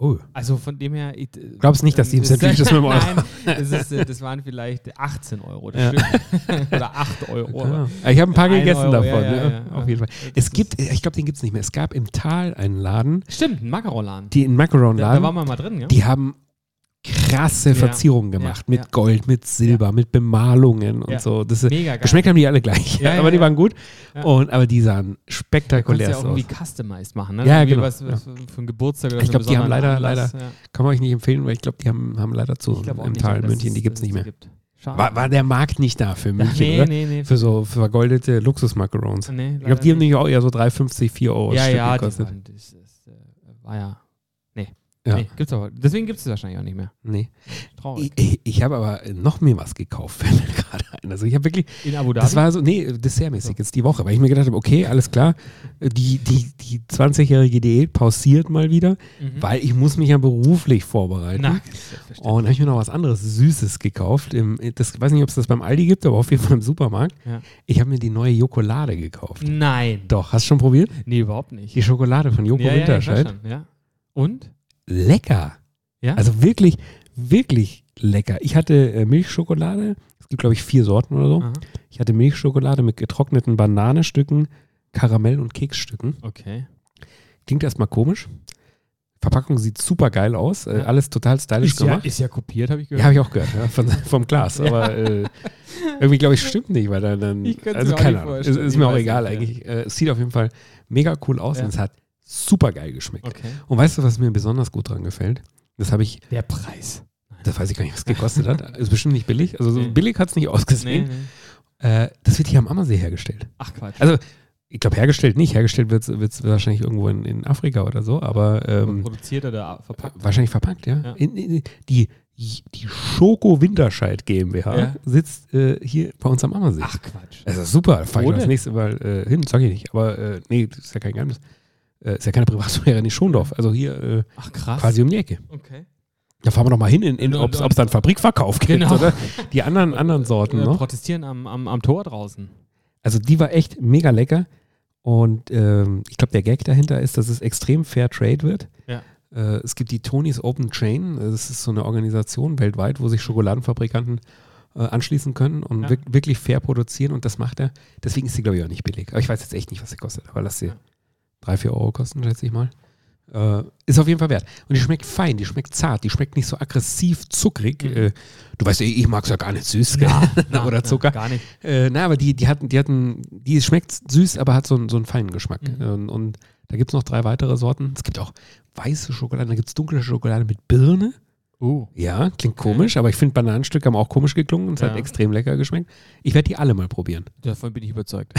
oh, Also von dem her. Ich, äh, glaubst nicht, dass die im St. das mit dem Euro. Nein, das, ist, äh, das waren vielleicht 18 Euro das Ja. Stück. Oder 8 Euro. Ja. Ich habe ein paar gegessen Euro, davon. ja, ja. Auf jeden Fall. Das Es gibt, ich glaube, den gibt es nicht mehr. Es gab im Tal einen Laden, Stimmt, ein Macaron-Laden. die in Da, Macaron-Laden. da waren wir mal drin, ja? Die haben krasse Ja, Verzierungen gemacht. ja, mit ja. Gold, mit Silber, mit Bemalungen und so. Das, Mega geil. geschmeckt haben die alle gleich. Aber die waren gut. Und, aber die sahen Du kannst spektakulär ja aus. irgendwie customized machen, ne? Ja, Irgendwie genau, Was, was für einen Geburtstag oder Ich für glaub, einen die haben leider- Anlass. Ja. Kann man euch nicht empfehlen, weil ich glaube, die haben, haben leider zu glaube im nicht, Tal dass München. Die gibt es nicht mehr. Gibt. War, war der Markt nicht da für München, nee, oder? nee, nee. Für so vergoldete Luxusmacarons. nee Ich glaube, die haben nämlich auch eher so 3,50, 4 Euro ja, Stück ja, die gekostet. waren, das, das äh, war ja. Nee. Ja. nee gibt's aber. Deswegen gibt es wahrscheinlich auch nicht mehr. Nee. Traurig. Ich, ich, ich habe aber noch mehr was gekauft, fällt mir gerade ein. Also ich habe wirklich, In Abu Dhabi. das war so, nee, dessertmäßig jetzt die Woche, weil ich mir gedacht habe, okay, alles klar, die, die, die 20-jährige Diät pausiert mal wieder, Mhm. weil ich muss mich ja beruflich vorbereiten. Na, selbstverständlich. Und habe ich mir noch was anderes Süßes gekauft. Im, das, ich weiß nicht, ob es das beim Aldi gibt, aber auf jeden Fall im Supermarkt. Ja. Ich habe mir die neue Jokolade gekauft. Nein. Doch, hast du schon probiert? Nee, überhaupt nicht. Die Schokolade von Joko ja, ja, ja, Winterscheid. schon, ja. Und? Lecker. Ja? Also wirklich, wirklich lecker. Ich hatte äh, Milchschokolade. Es gibt, glaube ich, vier Sorten oder so. Aha. Ich hatte Milchschokolade mit getrockneten Bananenstücken, Karamell- und Keksstücken. Okay. Klingt erstmal komisch. Verpackung sieht super geil aus. Äh, Ja. alles total stylisch Ist ja, gemacht. ist ja kopiert, habe ich Ja, gehört. habe ich auch gehört, ja, von, vom Glas. Aber äh, irgendwie, glaube ich, stimmt nicht, weil dann. dann also mir auch keine Ahnung. Ist, ist mir auch egal ja. eigentlich. Äh, es sieht auf jeden Fall mega cool aus Ja. und es hat super geil geschmeckt. Okay. Und weißt du, was mir besonders gut dran gefällt? Das habe ich, Der Preis. das weiß ich gar nicht, was es gekostet hat. Ist bestimmt nicht billig. Also so Nee. billig hat es nicht ausgesehen. Äh, das wird hier am Ammersee hergestellt. Ach Quatsch. Also, ich glaube, hergestellt nicht. Hergestellt wird es wahrscheinlich irgendwo in, in Afrika oder so, aber ähm, produziert oder verpackt? wahrscheinlich verpackt, ja. Ja. In, in, die die Schoko Winterscheid GmbH Ja. sitzt äh, hier bei uns am Ammersee. Ach Quatsch. Das ist super. Fahre ich das nächste Mal äh, hin, sag ich nicht. Aber äh, nee, das ist ja kein Geheimnis. Äh, ist ja keine Privatsphäre, nicht Schondorf. Also hier äh, Ach quasi um die Ecke. Okay. Da fahren wir noch mal hin, in, in, Und- ob es dann Fabrikverkauf gibt Genau. oder die anderen, anderen Sorten Äh, noch. protestieren am, am, am Tor draußen. Also die war echt mega lecker. Und ähm, ich glaube, der Gag dahinter ist, dass es extrem fair Trade wird. Ja. Äh, es gibt die Tonys Open Chain. Das ist so eine Organisation weltweit, wo sich Schokoladenfabrikanten äh, anschließen können und Ja. wirk wirklich fair produzieren. Und das macht er. Deswegen ist sie, glaube ich, auch nicht billig. Aber ich weiß jetzt echt nicht, was sie kostet. Aber lass sie Ja. Drei, vier Euro kosten, schätze ich mal. Äh, ist auf jeden Fall wert. Und die schmeckt fein, die schmeckt zart, die schmeckt nicht so aggressiv zuckrig. Mhm. Äh, du weißt, ich mag es ja gar nicht süß. gell? Oder Zucker. gar nicht. Äh, na, aber die, die hatten, die hatten, die schmeckt süß, aber hat so, einen- so einen feinen Geschmack. Mhm. Und, und da gibt es noch drei weitere Sorten. Es gibt auch weiße Schokolade, da gibt es dunkle Schokolade mit Birne. Oh. Ja, klingt komisch, aber ich finde Bananenstücke haben auch komisch geklungen und es hat Ja. extrem lecker geschmeckt. Ich werde die alle mal probieren. Davon bin ich überzeugt.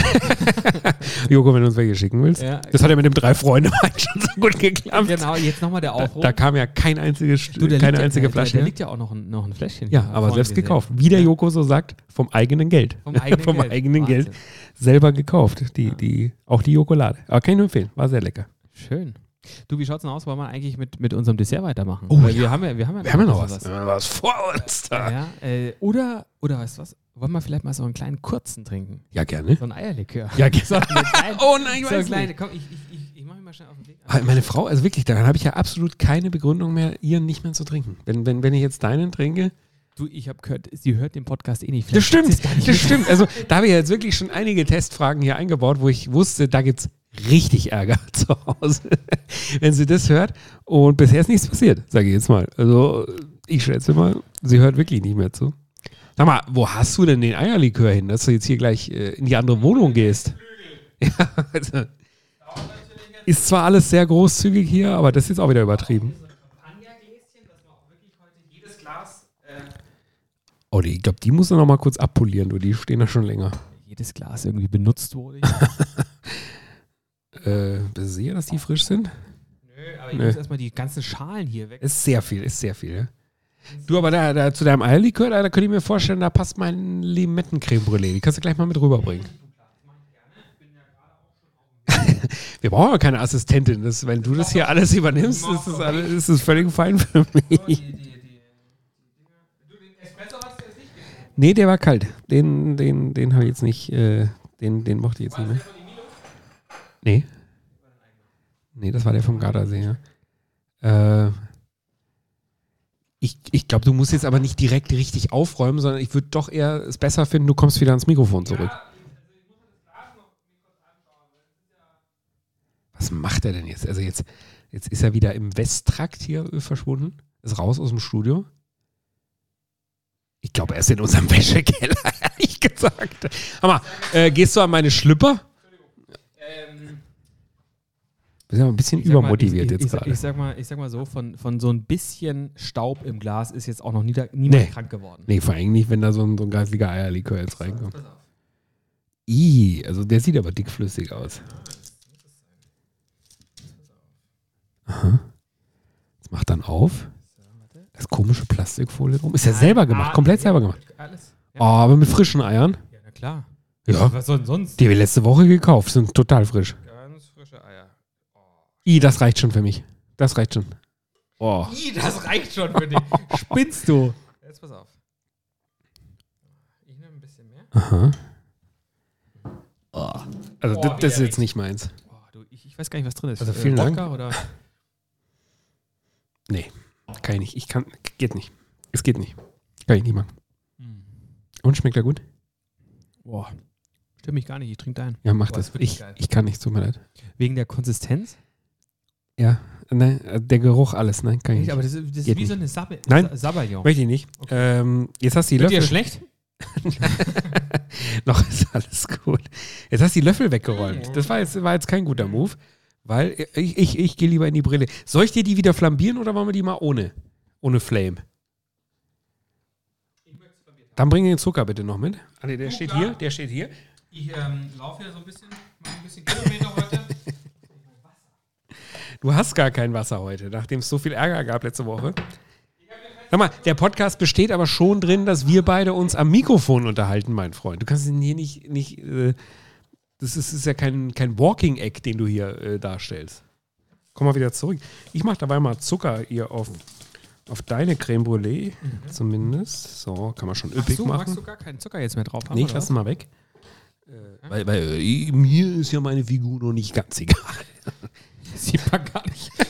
Joko, wenn du uns welche schicken willst. ja. Das hat ja mit dem drei Freunde schon so gut geklappt. Genau, jetzt nochmal der Da, Aufruf. da kam ja kein einziges, Du, da keine liegt einzige ja, da- Flasche. Da, da liegt ja auch noch ein, noch ein Fläschchen. ja, aber selbst gesehen. gekauft. Wie der. Joko so sagt, vom eigenen Geld. Vom eigenen Vom Geld. eigenen Geld. Selber gekauft. Die, die, auch die Jokolade. Aber kann ich nur empfehlen. War sehr lecker. Schön. Du, wie schaut's denn aus? Wollen wir eigentlich mit, mit unserem Dessert weitermachen? Oh Weil ja. wir haben ja, wir haben ja, Wir haben ja noch was. bisschen Wir haben was vor uns da. Ja, äh, oder, oder weißt du was? Wollen wir vielleicht mal so einen kleinen kurzen trinken? Ja, gerne. So ein Eierlikör. Ja, gerne. So kleinen, Oh nein, ich so weiß kleinen, nicht. komm, ich, ich, ich, ich mach mich mal schnell auf den Weg. Ah, Meine Frau, also wirklich, daran habe ich ja absolut keine Begründung mehr, ihren nicht mehr zu trinken. Wenn, wenn, wenn ich jetzt deinen trinke. Du, ich habe gehört, sie hört den Podcast eh nicht. Das Vielleicht stimmt, gar nicht das stimmt. Also da habe ich jetzt wirklich schon einige Testfragen hier eingebaut, wo ich wusste, da gibt es richtig Ärger zu Hause, wenn sie das hört. Und bisher ist nichts passiert, sage ich jetzt mal. Also ich schätze mal, sie hört wirklich nicht mehr zu. Sag mal, wo hast du denn den Eierlikör hin, dass du jetzt hier gleich äh, in die andere Wohnung gehst? Ja, also, ist zwar alles sehr großzügig hier, aber das ist jetzt auch wieder übertrieben. Oh, die, ich glaube, die muss er noch mal kurz abpolieren, du. Die stehen da schon länger. Jedes Glas irgendwie benutzt wurde. Äh, bist du sicher, dass die frisch sind? Nö, aber ich muss erstmal die ganzen Schalen hier weg. Ist sehr viel, ist sehr viel. Ja? Du, aber da, da, zu deinem Eierlikör, da, da könnte ich mir vorstellen, da passt mein Limettencreme Brûlée. Die kannst du gleich mal mit rüberbringen. Wir brauchen aber keine Assistentin. Das, wenn du das hier alles übernimmst, ist das, alles, ist das völlig fein für mich. Nee, der war kalt. Den, den, den habe ich jetzt nicht, äh, den, den mochte ich jetzt nicht mehr. Nee. Nee, das war der vom Gardasee, ja. Äh, ich ich glaube, du musst jetzt aber nicht direkt richtig aufräumen, sondern ich würde doch eher es besser finden, du kommst wieder ans Mikrofon zurück. Was macht er denn jetzt? Also jetzt, jetzt ist er wieder im Westtrakt hier verschwunden, ist raus aus dem Studio. Ich glaube, er ist in unserem Wäschekeller, ehrlich gesagt. Hammer, äh, gehst du an meine Schlüpper? Bist ja ein bisschen Ich sag mal, übermotiviert ich, jetzt ich, gerade. ich, sag mal, ich sag mal so, von, von so ein bisschen Staub im Glas ist jetzt auch noch nieder, niemand Nee. krank geworden. Nee, vor allem nicht, wenn da so ein, so ein geistlicher Eierlikör jetzt reinkommt. Ih, also der sieht aber dickflüssig aus. Aha. Jetzt macht dann auf. Das komische Plastikfolie drum. Ist ja selber gemacht, komplett selber gemacht. Alles. Oh, aber mit frischen Eiern. Ja, na klar. Ja. Was soll denn sonst? Die ich letzte Woche gekauft, sind total frisch. Eier. Ih, das reicht schon für mich. Das reicht schon. Oh. Ih, das reicht schon für dich. Spinnst du? Jetzt pass auf. Ich nehme ein bisschen mehr. Aha. Also Oh, das, das ist jetzt nicht meins. Oh, du, ich, ich weiß gar nicht, was drin ist. Also vielen Dank. Wodka Oder? Kann ich nicht. Ich kann. Geht nicht. Es geht nicht. Kann ich nicht machen. Hm. Und schmeckt er gut? Boah. Stimmt mich gar nicht, ich trinke deinen. Ja, mach Boah, das. Ich, geil. ich kann nicht, tut mir leid. Wegen der Konsistenz? Ja, nein, äh, der Geruch, alles, nein, kann ich nicht. aber das, ist- das ist wie so nicht. eine Sabbe Nein. Sa- Sabayon. Möchte ich nicht. Ähm, jetzt hast du die Wird dir Löffel. schlecht? Noch ist alles gut. Jetzt hast du die Löffel weggeräumt. Das war jetzt, war jetzt kein guter Move, weil ich, ich, ich gehe lieber in die Brille. Soll ich dir die wieder flambieren oder wollen wir die mal ohne? Ohne Flame. Dann bring den Zucker bitte noch mit. Ah, nee, der steht klar. hier, der steht hier. Ich ähm, laufe ja so ein bisschen, mache ein bisschen Kilometer heute. Du hast gar kein Wasser heute, nachdem es so viel Ärger gab letzte Woche. Sag mal, der Podcast besteht aber schon drin, dass wir beide uns am Mikrofon unterhalten, mein Freund. Du kannst ihn hier nicht, nicht äh, das ist, ist ja kein, kein Walking-Egg, den du hier äh, darstellst. Komm mal wieder zurück. Ich mache dabei mal Zucker hier auf, auf deine Creme Brûlée, zumindest. So, kann man schon üppig magst machen. du gar keinen Zucker jetzt mehr drauf haben? Nee, ich lass ihn mal weg. Äh, weil weil äh, mir ist ja meine Figur noch nicht ganz egal. Sieht man gar nicht.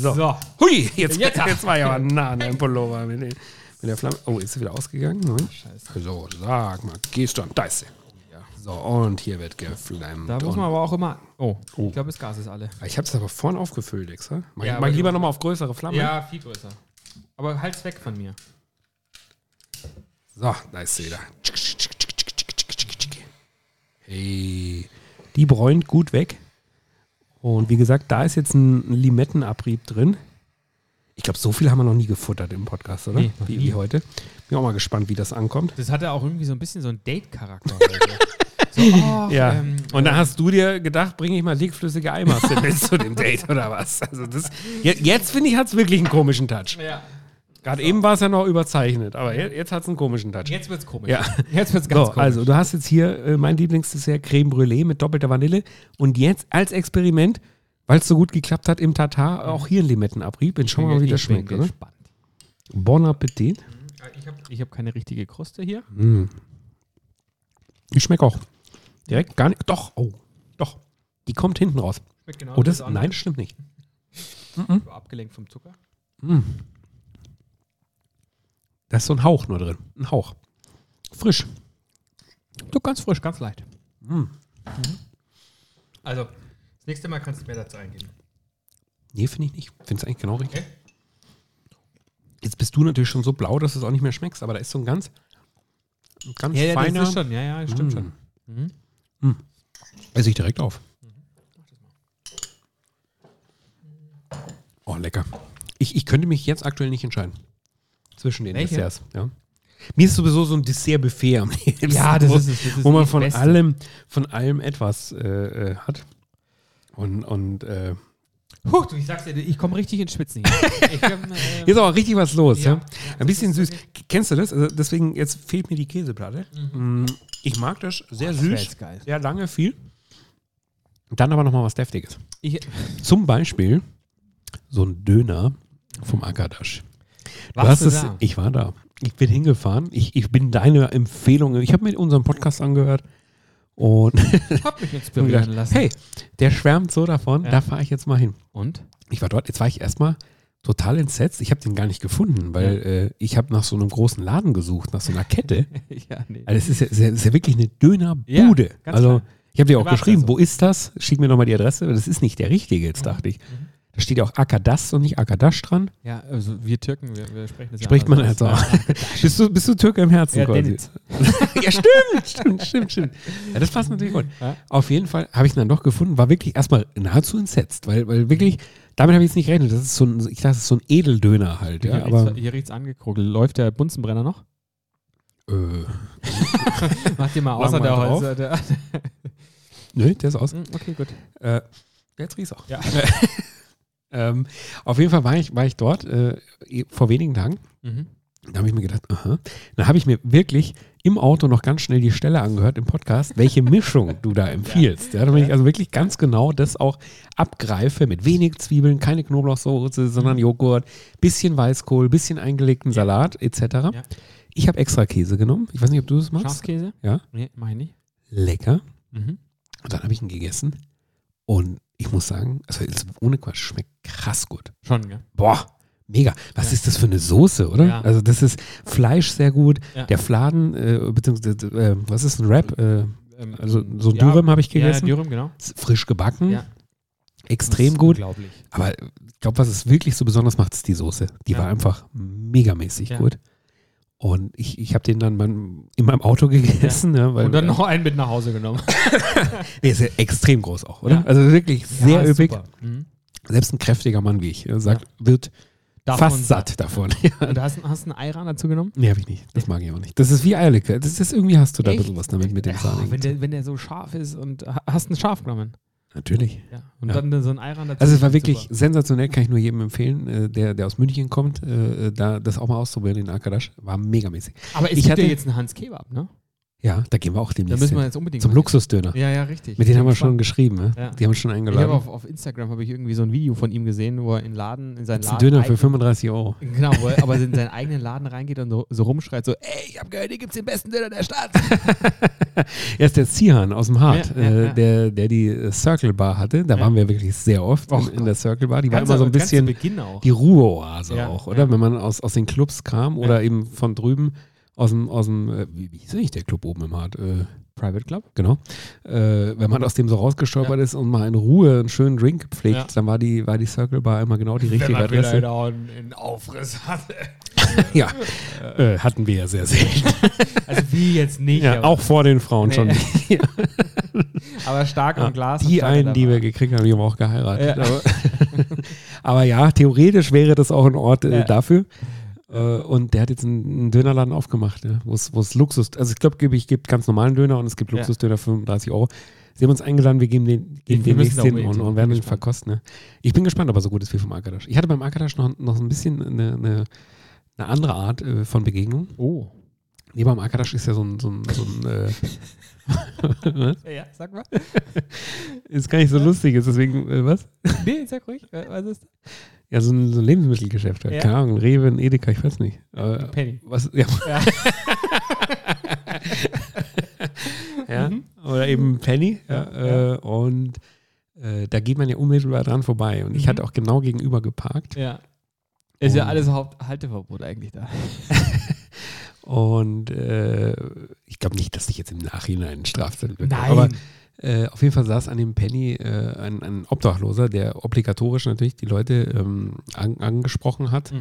So. So. Hui, jetzt, Jetzt. jetzt, war aber nah an deinem Pullover mit, mit der Flamme. Oh, ist sie wieder ausgegangen? Nein. Scheiße. So, sag mal, gehst du an? Da ist sie. So, und hier wird geflammt. Da muss man aber auch immer. Oh, Oh. ich glaube, das Gas ist alle. ich habe es aber vorne aufgefüllt, extra. Mach, Ja, mach lieber nochmal auf größere Flamme. Ja, viel größer. Aber halt's weg von mir. So, da ist sie wieder. Hey, die bräunt gut weg. Und wie gesagt, da ist jetzt ein Limettenabrieb drin. Ich glaube, so viel haben wir noch nie gefuttert im Podcast, oder? Nee, wie, wie heute. Bin auch mal gespannt, wie das ankommt. Das hatte auch irgendwie so ein bisschen so einen Date-Charakter. so, ach, Ja. ähm, und dann äh, hast du dir gedacht, bringe ich mal dickflüssige Eimasse mit zu dem Date oder was? Also das, jetzt, jetzt finde ich, hat es wirklich einen komischen Touch. Ja. Gerade eben war es ja noch überzeichnet, aber jetzt, jetzt hat es einen komischen Touch. Jetzt wird's komisch. Ja. Jetzt wird's ganz So, komisch. also du hast jetzt hier äh, mein Lieblingsdessert Creme Brûlée mit doppelter Vanille und jetzt als Experiment, weil es so gut geklappt hat im Tatar, auch hier ein Limettenabrieb. Jetzt schauen wir mal, wie das Ich bin schmeckt, oder? gespannt. Bon Appetit. Ich habe hab keine richtige Kruste hier. Mm. Ich schmecke auch. Direkt gar nicht. Doch, oh, doch. Die kommt hinten raus. Schmeckt genau Oh, das, andere. nein, das stimmt nicht. Ich war abgelenkt vom Zucker. Mm. Da ist so ein Hauch nur drin. Ein Hauch. Frisch. Du ganz frisch, ganz leicht. Mm. Also, das nächste Mal kannst du mehr dazu eingeben. Nee, finde ich nicht. Finde es eigentlich genau richtig. Okay. Jetzt bist du natürlich schon so blau, dass du es auch nicht mehr schmeckst, aber da ist so ein ganz, ein ganz Ja, ja, feiner. das ist schon. Ja, ja, das stimmt Mm. schon. Mhm. Esse ich direkt auf. Oh, lecker. Ich, ich könnte mich jetzt aktuell nicht entscheiden. Zwischen den Welche? Desserts. Ja. Mir ist sowieso so ein Dessert-Buffet am liebsten, Ja, das wo, ist es. Das ist wo man das von Beste. allem, von allem etwas äh, äh, hat. Und, und äh, Huch, du, ich sag's dir, ich komme richtig ins Schwitzen hier. ich, ähm, äh, hier ist auch richtig was los. Ja. ja, Ein bisschen das süß. Kennst du das? Also deswegen, jetzt fehlt mir die Käseplatte. Mm, Ich mag das sehr das süß, jetzt geil. sehr lange, viel. Dann aber nochmal was Deftiges. Ich, Zum Beispiel so ein Döner vom Akadash. Du warst hast du es, da? Ich war da. Ich bin hingefahren. Ich, ich bin deine Empfehlung. Ich habe mir unseren Podcast angehört und hab mich inspirieren gedacht, lassen. hey, der schwärmt so davon, Ja. da fahre ich jetzt mal hin. Und? Ich war dort, jetzt war ich erstmal total entsetzt. Ich habe den gar nicht gefunden, weil äh, ich habe nach so einem großen Laden gesucht, nach so einer Kette. ja, nee. Also es ist ja, es ist ja, ja wirklich eine Dönerbude. Ja, also klar. ich habe dir auch geschrieben, wo ist das? Schick mir nochmal die Adresse. Das ist nicht der richtige, jetzt dachte ich. Da steht ja auch Akadas und nicht Akadash dran. Ja, also wir Türken, wir, wir sprechen das Spricht ja man halt so. bist, du, bist du Türke im Herzen Ja, quasi? Ja, stimmt, stimmt, stimmt, stimmt. Ja, das passt natürlich gut. Ja. Auf jeden Fall habe ich ihn dann doch gefunden, war wirklich erstmal nahezu entsetzt, weil, weil wirklich, damit habe ich jetzt nicht gerechnet. Das ist so ein, ich dachte, das ist so ein Edeldöner halt, ja, hier, aber riecht's, hier riecht's angekruckelt. Läuft der Bunsenbrenner noch? äh, Mach dir mal außer der. Holz. Der, nö, der ist aus. Hm, okay, gut. Äh, jetzt riecht's auch. Ja. ähm, auf jeden Fall war ich, war ich dort äh, vor wenigen Tagen. Mhm. Da habe ich mir gedacht, aha. Dann habe ich mir wirklich im Auto noch ganz schnell die Stelle angehört im Podcast, welche Mischung du da empfiehlst. Ja, damit ich also wirklich ganz genau das auch abgreife mit wenig Zwiebeln, keine Knoblauchsoße, sondern Joghurt, bisschen Weißkohl, bisschen eingelegten Salat etc. Ja. Ich habe extra Käse genommen. Ich weiß nicht, ob du das machst. Schafskäse? Ja. Nee, mach ich nicht. Lecker. Mhm. Und dann habe ich ihn gegessen und ich muss sagen, also ohne Quatsch, schmeckt krass gut. Schon, gell? Boah, mega. Was Ja. ist das für eine Soße, oder? Ja. Also das ist Fleisch sehr gut, Ja. der Fladen, äh, beziehungsweise, äh, was ist ein Wrap? Äh, Ähm, Also so Dürüm habe ich gegessen. Ja, Dürüm, genau. Frisch gebacken, Ja. extrem gut. Unglaublich. Aber ich glaube, was es wirklich so besonders macht, ist die Soße. Die Ja. war einfach megamäßig Ja. gut. Und ich, ich habe den dann in meinem Auto gegessen. Ja. weil, Und dann noch einen mit nach Hause genommen. Nee, ist ja extrem groß auch, oder? Ja. Also wirklich sehr Ja, üppig. Mhm. Selbst ein kräftiger Mann wie ich äh, sagt, wird Davon fast satt davon. Ja. Und du hast, hast du einen Ayran dazu genommen? Nee, habe ich nicht. Das mag ich auch nicht. Das ist wie Eierlikör. Das ist irgendwie hast du da ein bisschen was damit mit dem Ja, Sahne. wenn, der, wenn der so scharf ist und ha- hast einen Scharf genommen. Natürlich. Ja. Und Ja. dann so ein Ayran dazu. Also es war wirklich super. sensationell, kann ich nur jedem empfehlen, äh, der, der aus München kommt, äh, da das auch mal auszuprobieren in Akadash. War megamäßig. Aber es ich gibt hatte- ja jetzt einen Hans Kebab, ne? Ja, da gehen wir auch Da demnächst müssen wir jetzt unbedingt Zum. Luxusdöner. Ja, ja, richtig. Mit denen haben wir schon geschrieben. Ne? Ja. Die haben uns schon Ich habe eingeladen. auf, auf Instagram habe ich irgendwie so ein Video von ihm gesehen, wo er in Laden in seinen Das ist ein Laden Döner für eigen- 35 Euro. Genau, wo er aber in seinen eigenen Laden reingeht und so, so rumschreit, so, ey, ich habe gehört, hier gibt's den besten Döner der Stadt. Er ist der Zihan aus dem Hart, Ja, ja, äh. Der, der die äh, Circle Bar hatte. Da waren wir wirklich sehr oft Och in, in der Circle Bar. Die war immer so ein bisschen die Ruheoase auch, oder? Wenn man aus, aus den Clubs kam oder eben von drüben aus dem, aus dem äh, wie, wie hieß eigentlich der Club oben im Hart? Äh, Private Club? genau. Äh, wenn man aus dem so rausgestolpert ist und mal in Ruhe einen schönen Drink pflegt, Ja. dann war die, war die Circle Bar immer genau die richtige Adresse. einen, einen Aufriss hatte. Ja, äh, hatten wir ja sehr selten. Also wie jetzt nicht, Ja, auch vor den Frauen Nee. schon. aber stark und Glas. die einen, die wir gekriegt haben, die haben auch geheiratet. Ja. Aber, aber ja, theoretisch wäre das auch ein Ort äh, Ja. dafür. Äh, und der hat jetzt einen, einen Dönerladen aufgemacht, ja, wo es Luxus, also ich glaube, es gibt ganz normalen Döner und es gibt. Luxusdöner für 35 Euro. Sie haben uns eingeladen, wir geben den, gehen Wir demnächst unbedingt und, und werden den verkosten. Ne? Ich bin gespannt, ob er so gut ist wie vom Akadash. Ich hatte beim Akadash noch, noch ein bisschen eine, eine, eine andere Art äh, von Begegnung. Oh. Nee, beim Akadash ist ja so ein, so ein, so ein äh, was? Ja, sag mal. ist gar nicht so lustig, ist deswegen, äh, was? Nee, sag ruhig. Äh, Was ist das? Ja, so ein, so ein Lebensmittelgeschäft. Halt. Ja. Keine Ahnung, Rewe, ein Edeka, ich weiß nicht. Äh, Penny. was, ja. Ja. ja. Mhm. Oder eben Penny. Ja, Ja, Äh, und äh, da geht man ja unmittelbar dran vorbei. Und ich Mhm. hatte auch genau gegenüber geparkt. Ja. Ist ja Und- alles Haupthalteverbot eigentlich da. Und äh, ich glaube nicht, dass ich jetzt im Nachhinein Strafzettel bekomme. Nein. Aber äh, auf jeden Fall saß an dem Penny äh, ein, ein Obdachloser, der obligatorisch natürlich die Leute ähm, an, angesprochen hat.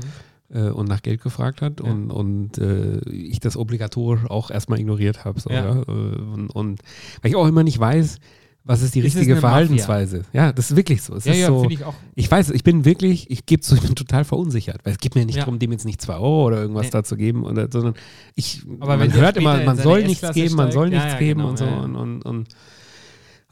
äh, und nach Geld gefragt hat Ja. und, und äh, ich das obligatorisch auch erstmal ignoriert habe. So, Ja. ja. Äh, und, und weil ich auch immer nicht weiß, was ist die Ist richtige Verhaltensweise. Ja, das ist wirklich so. Es Ja, ja, so finde ich auch. ich weiß, ich bin wirklich, ich gebe zu, ich bin total verunsichert, weil es geht mir nicht darum, dem jetzt nicht zwei Euro oder irgendwas Nee. da zu geben, oder, sondern ich, Aber man hört immer, man soll nichts geben, man soll steigt, nichts geben genau, und so und, und, und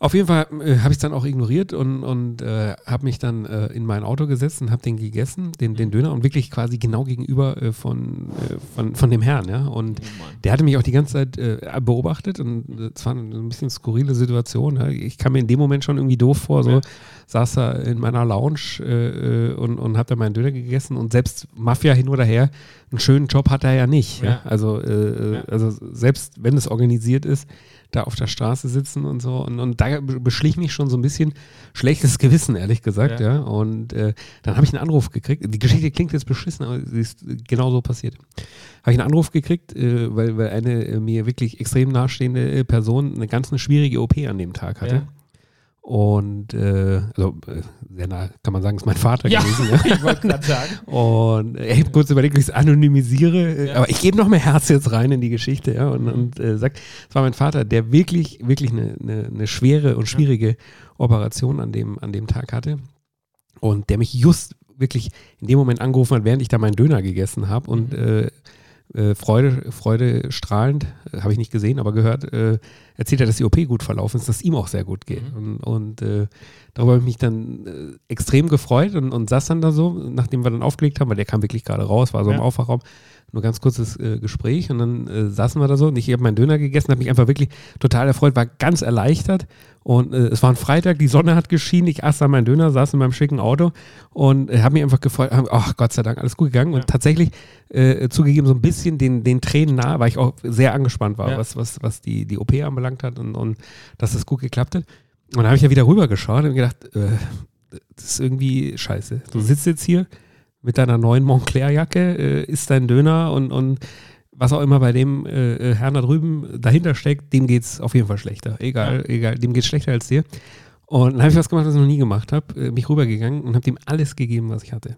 auf jeden Fall äh, habe ich es dann auch ignoriert und, und äh, habe mich dann äh, in mein Auto gesetzt und habe den gegessen, den, Mhm. den Döner und wirklich quasi genau gegenüber äh, von, äh, von, von dem Herrn, ja. Und der hatte mich auch die ganze Zeit äh, beobachtet und es war eine ein bisschen skurrile Situation. Ja. Ich kam mir in dem Moment schon irgendwie doof vor, so Ja. saß da in meiner Lounge und, und hab da meinen Döner gegessen und selbst Mafia hin oder her, einen schönen Job hat er ja nicht. Ja. Also, also selbst wenn es organisiert ist, da auf der Straße sitzen und so. Und, und da be- beschlich mich schon so ein bisschen schlechtes Gewissen, ehrlich gesagt, ja. Ja. Und äh, dann habe ich einen Anruf gekriegt. Die Geschichte klingt jetzt beschissen, aber sie ist genau so passiert. Habe ich einen Anruf gekriegt, äh, weil, weil eine äh, mir wirklich extrem nahestehende äh, Person eine ganz eine schwierige OP an dem Tag hatte. Ja. Und äh, also äh, sehr nah kann man sagen, ist mein Vater Ja, gewesen. Ja. ich wollte gerade sagen. Und äh, ich habe kurz überlegt, wie ich es anonymisiere, äh, Ja. aber ich gebe noch mehr Herz jetzt rein in die Geschichte, ja, und, und äh, sagt, es war mein Vater, der wirklich, wirklich eine, eine, eine schwere und schwierige Operation an dem, an dem Tag hatte und der mich just wirklich in dem Moment angerufen hat, während ich da meinen Döner gegessen habe und äh, äh, Freude, Freude strahlend, äh, habe ich nicht gesehen, aber gehört, äh, erzählt er, dass die OP gut verlaufen ist, dass es ihm auch sehr gut geht. Und, und äh, darüber habe ich mich dann äh, extrem gefreut und, und saß dann da so, nachdem wir dann aufgelegt haben, weil der kam wirklich gerade raus, war so im Ja. Aufwachraum, nur ganz kurzes äh, Gespräch und dann äh, saßen wir da so und ich habe meinen Döner gegessen, habe mich einfach wirklich total erfreut, war ganz erleichtert und äh, es war ein Freitag, die Sonne hat geschienen, ich aß dann meinen Döner, saß in meinem schicken Auto und äh, habe mich einfach gefreut, ach Gott sei Dank, alles gut gegangen Ja. und tatsächlich äh, zugegeben so ein bisschen den, den Tränen nahe, weil ich auch sehr angespannt war, Ja. was, was, was die, die OP anbelangt hat und, und dass das gut geklappt hat. Und dann habe ich ja wieder rübergeschaut und gedacht, äh, das ist irgendwie scheiße. Du sitzt jetzt hier mit deiner neuen Montclair-Jacke, äh, isst deinen Döner und, und was auch immer bei dem äh, äh, Herrn da drüben dahinter steckt, dem geht es auf jeden Fall schlechter. Egal, egal, dem geht es schlechter als dir. Und dann habe ich was gemacht, was ich noch nie gemacht habe. Äh, mich rübergegangen und habe dem alles gegeben, was ich hatte.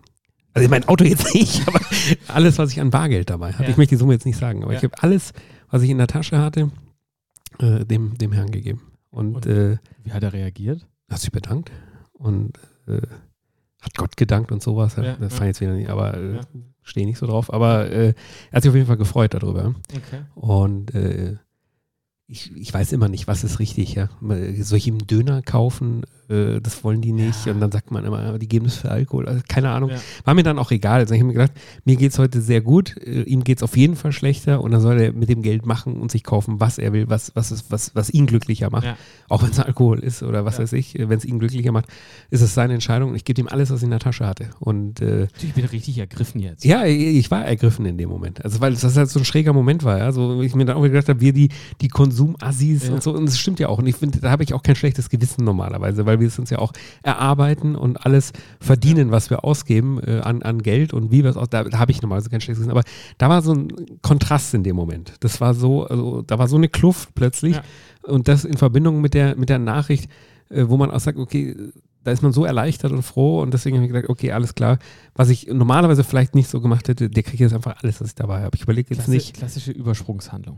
Also mein Auto jetzt nicht, aber alles, was ich an Bargeld dabei hatte. Ja. Ich möchte die Summe jetzt nicht sagen, aber Ja. ich habe alles, was ich in der Tasche hatte, äh, dem, dem Herrn gegeben. Und, Und- äh, Wie hat er reagiert? hat sich bedankt und äh, hat Gott gedankt und sowas. Ja, das ja. fand ich jetzt wieder nicht, aber äh, Ja. stehe nicht so drauf. Aber äh, er hat sich auf jeden Fall gefreut darüber. Okay. Und äh, ich, ich weiß immer nicht, was ist richtig, ja. Soll ich ihm einen Döner kaufen? Äh, das wollen die nicht. Ja. Und dann sagt man immer, die geben es für Alkohol. Also keine Ahnung. Ja. War mir dann auch egal. Also ich habe mir gedacht, mir geht es heute sehr gut, äh, ihm geht es auf jeden Fall schlechter und dann soll er mit dem Geld machen und sich kaufen, was er will, was, was, ist, was, was ihn glücklicher macht. Ja. Auch wenn es Alkohol ist oder was weiß ich, wenn es ihn glücklicher macht, ist es seine Entscheidung und ich gebe ihm alles, was ich in der Tasche hatte. Und äh, Ich bin richtig ergriffen jetzt. ja, ich ich war ergriffen in dem Moment. Also, weil das halt so ein schräger Moment war, ja. So, ich mir dann auch gedacht habe, wir die, die Konsumassis Ja. und so. Und das stimmt ja auch. Und ich finde, da habe ich auch kein schlechtes Gewissen normalerweise, weil wir es uns ja auch erarbeiten und alles verdienen, was wir ausgeben äh, an, an Geld und wie wir es auch, da, da habe ich normalerweise kein schlechtes Gewissen. Aber da war so ein Kontrast in dem Moment. Das war so, also da war so eine Kluft plötzlich. Ja. Und das in Verbindung mit der, mit der Nachricht, äh, wo man auch sagt, okay, da ist man so erleichtert und froh und deswegen habe ich gedacht, okay, alles klar. Was ich normalerweise vielleicht nicht so gemacht hätte, der kriegt jetzt einfach alles, was ich dabei habe. Ich überlege jetzt Klasse, nicht, Klassische Übersprungshandlung.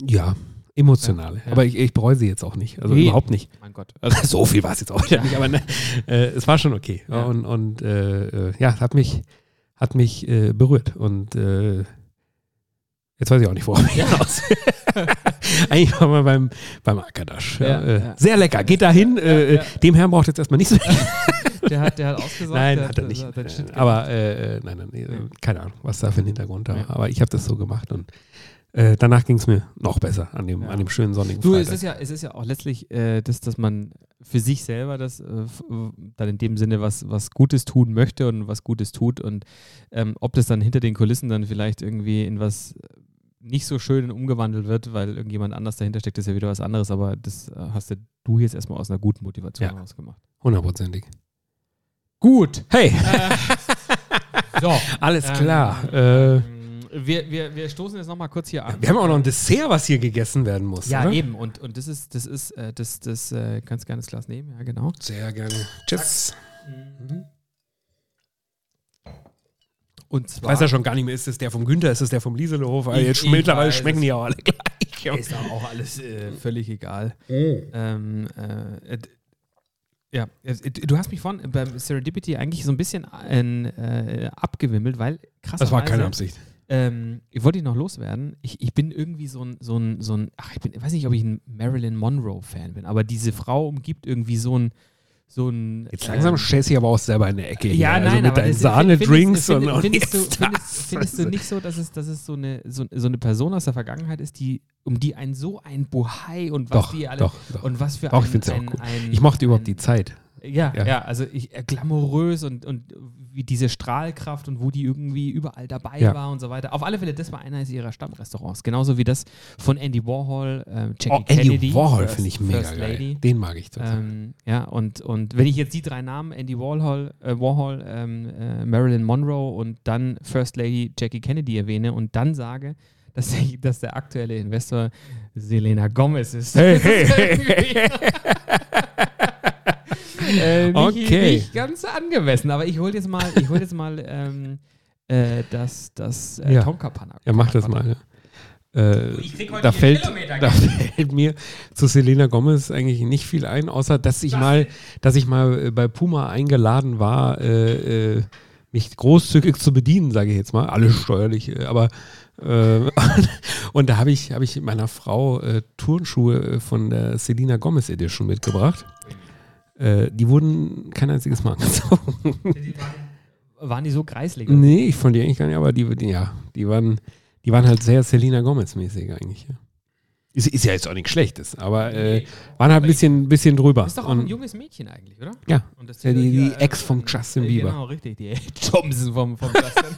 Ja, emotionale. Ja, ja. Aber ich, ich bereue sie jetzt auch nicht. Also Nee. überhaupt nicht. Mein Gott. so viel war es jetzt auch wieder nicht, aber ne, äh, es war schon okay. Ja. Und, und äh, äh, ja, hat mich, hat mich äh, berührt. Und äh, jetzt weiß ich auch nicht, worauf ich hinaus will. Eigentlich waren wir beim, beim Akadash. Ja, Ja, äh, ja. Sehr lecker. Geht dahin. äh, ja. Dem Herrn braucht jetzt erstmal nicht so Der hat, der hat ausgesagt. Nein, der hat er nicht. hat aber äh, nein, nein, nee, keine Ahnung, was da für ein Hintergrund da war. Ja. Aber ich habe das so gemacht und äh, danach ging es mir noch besser an dem, Ja. an dem schönen sonnigen Du, es Freitag. ist ja, es ist ja auch letztlich äh, das, dass man für sich selber das äh, äh, dann in dem Sinne was, was Gutes tun möchte und was Gutes tut und ähm, ob das dann hinter den Kulissen dann vielleicht irgendwie in was nicht so schön umgewandelt wird, weil irgendjemand anders dahinter steckt, ist ja wieder was anderes, aber das äh, hast ja du jetzt erstmal aus einer guten Motivation Ja. heraus gemacht. Hundertprozentig. Gut. Hey, So. alles ähm, klar. Äh, ähm, wir, wir, wir stoßen jetzt nochmal kurz hier an. wir haben auch noch ein Dessert, was hier gegessen werden muss. Ja, oder? eben. Und, und das ist, das ist, äh, das, das, äh, kannst gerne das Glas nehmen, ja, genau. Sehr gerne. Tschüss. Und Ich zwar weiß ja schon gar nicht mehr, ist es der vom Günther, ist es der vom Lieselohof? Ich- Jetzt mittlerweile schmecken die auch alle gleich. ist auch auch alles äh, völlig egal. Mhm. Ähm, äh, ja, du hast mich vorhin beim Serendipity eigentlich so ein bisschen äh, abgewimmelt, weil krass. Das war keine Absicht. Ähm, ich wollte dich noch loswerden. Ich, ich bin irgendwie so ein, so ein, so ein, ach, ich bin, ich weiß nicht, ob ich ein Marilyn Monroe-Fan bin, aber diese Frau umgibt irgendwie so ein, so ein. Jetzt langsam ähm, du dich aber auch selber in der Ecke. hier. Ja, also nein, mit aber deinen Sahne-Drinks findest- und, und findest, du, findest, findest du nicht so, dass es, dass es so, eine, so, so eine Person aus der Vergangenheit ist, die, um die ein so ein Bohai und was Doch, die alle doch, doch. und was für Doch, ein, ich find's ja auch ein, gut. ein, Ich mochte überhaupt die Zeit. Ja, Ja. ja, also ich, äh, glamourös und, und wie diese Strahlkraft und wo die irgendwie überall dabei Ja. war und so weiter. Auf alle Fälle, das war eines ihrer Stammrestaurants. Genauso wie das von Andy Warhol, äh, Jackie Oh, Kennedy. Andy Warhol finde ich mega First geil. Lady. Den mag ich total. Ähm, ja, und, und wenn ich jetzt die drei Namen, Andy Warhol, äh, Warhol ähm, äh, Marilyn Monroe und dann First Lady Jackie Kennedy erwähne und dann sage, dass der, dass der aktuelle Investor Selena Gomez ist. Hey, hey, irgendwie- äh, nicht, Okay. nicht ganz angemessen, aber ich hole jetzt mal, ich hol jetzt mal ähm, äh, das, das äh, Ja. Tonka Panna. Ja, mach das mal. Ja. Äh, Ich krieg heute da, fällt, da fällt mir zu Selena Gomez eigentlich nicht viel ein, außer dass ich mal, dass ich mal äh, bei Puma eingeladen war, äh, äh, mich großzügig zu bedienen, sage ich jetzt mal, alles steuerlich, äh, aber äh, und da habe ich, hab ich meiner Frau äh, Turnschuhe von der Selena Gomez Edition mitgebracht. Äh, die wurden kein einziges Mal angezogen. Waren die so kreislig? Nee, ich fand die eigentlich gar nicht, aber die, die, ja, die waren, die waren halt sehr Selena Gomez-mäßig eigentlich. Ja. Ist, ist ja jetzt auch nichts Schlechtes, aber äh, waren halt ein bisschen, bisschen drüber. Ist doch auch ein junges Mädchen eigentlich, oder? ja, Und das Ja, die- die hier, Ex vom Justin äh, Bieber. Genau, richtig, die Thompson vom, vom Justin.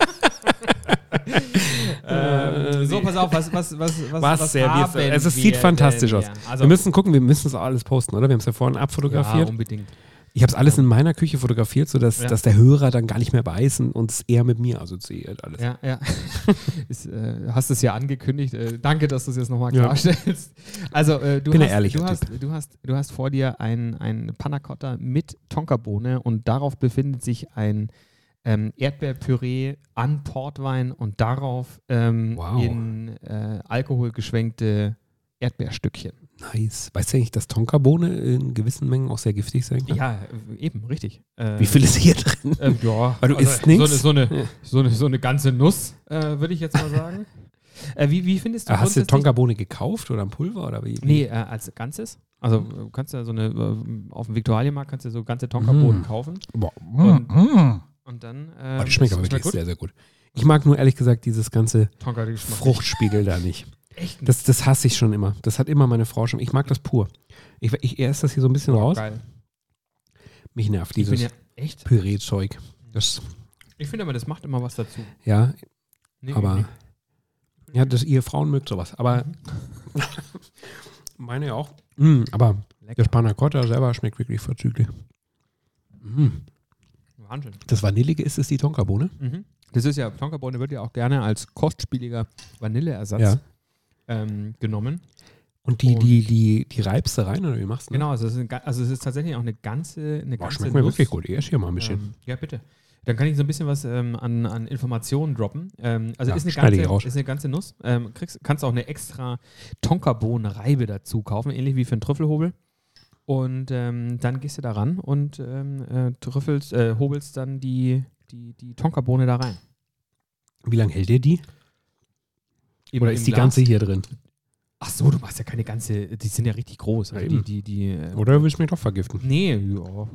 Äh, so, pass auf, was, was, was, was, Was was haben also es wir sieht fantastisch aus. Also, wir müssen gucken, wir müssen es auch alles posten, oder? Wir haben es ja vorhin ja, abfotografiert. unbedingt. Ich habe es alles in meiner Küche fotografiert, sodass Ja. dass der Hörer dann gar nicht mehr weiß und es eher mit mir assoziiert alles. Ja, ja. Ist, äh, hast es ja angekündigt. Äh, danke, dass du es jetzt nochmal Ja. klarstellst. Also, äh, du, Bin hast, ehrlicher du, hast, du, hast, du hast vor dir ein, ein Panna Cotta mit Tonkabohne und darauf befindet sich ein ähm, Erdbeerpüree an Portwein und darauf ähm, Wow. in äh, Alkohol geschwenkte Erdbeerstückchen. Nice. Weißt du eigentlich, dass Tonkabohne in gewissen Mengen auch sehr giftig sein kann? Ja, äh, eben, richtig. Äh, Wie viel ist hier drin? Ähm, ja, Weil du isst so eine, nix? so, eine, Ja. so, eine, so eine ganze Nuss, äh, würde ich jetzt mal sagen. äh, wie, wie findest du Hast du Tonkabohne gekauft oder ein Pulver oder wie? Nee, äh, als Ganzes. Also du kannst ja so eine, äh, auf dem Viktualienmarkt kannst du so ganze Tonkabohnen Mm. kaufen. Boah. Und- Mm. Und dann. Oh, Äh, die schmeckt aber wirklich sehr, sehr gut. Ich mag nur ehrlich gesagt dieses ganze Fruchtspiegel da nicht. Echt Das, das hasse ich schon immer. Das hat immer meine Frau schon. Ich mag das pur. Ich, ich esse das hier so ein bisschen raus. geil. Mich nervt Ich dieses ja echt. Püree-Zeug. Das, Ich finde aber, das macht immer was dazu. ja, Nee, aber nee. ja, das, ihr Frauen mögt sowas. Aber meine ja auch. Mm, aber Lecker. das Panna Cotta selber schmeckt wirklich vorzüglich. Mm. Wahnsinn. Das Vanillige ist es die Tonkabohne? Mhm. Das ist ja, Tonkabohne wird ja auch gerne als kostspieliger Vanilleersatz Ja. ähm, genommen. Und die, Und- die, die, die reibst du rein oder wie machst du das? Genau, also es, ist also es ist tatsächlich auch eine ganze, eine Boah, ganze schmeckt mir Nuss. wirklich gut. Ich hier mal ein bisschen. Ähm, ja, bitte. Dann kann ich so ein bisschen was ähm, an, an Informationen droppen. Ähm, also Ja, ist, eine ganze, ist eine ganze Nuss. Ähm, kriegst, kannst auch eine extra Tonkabohnenreibe dazu kaufen, ähnlich wie für einen Trüffelhobel. Und ähm, dann gehst du da ran und ähm, äh, trüffelst, äh, hobelst dann die, die, die Tonkabohne da rein. Wie lange hält ihr die? Im- Oder ist die Glas. ganze hier drin? Ach so, du machst ja keine ganze, die sind ja richtig groß. Also Ja, die, die, die, äh, Oder willst du mich doch vergiften? Nee, ja.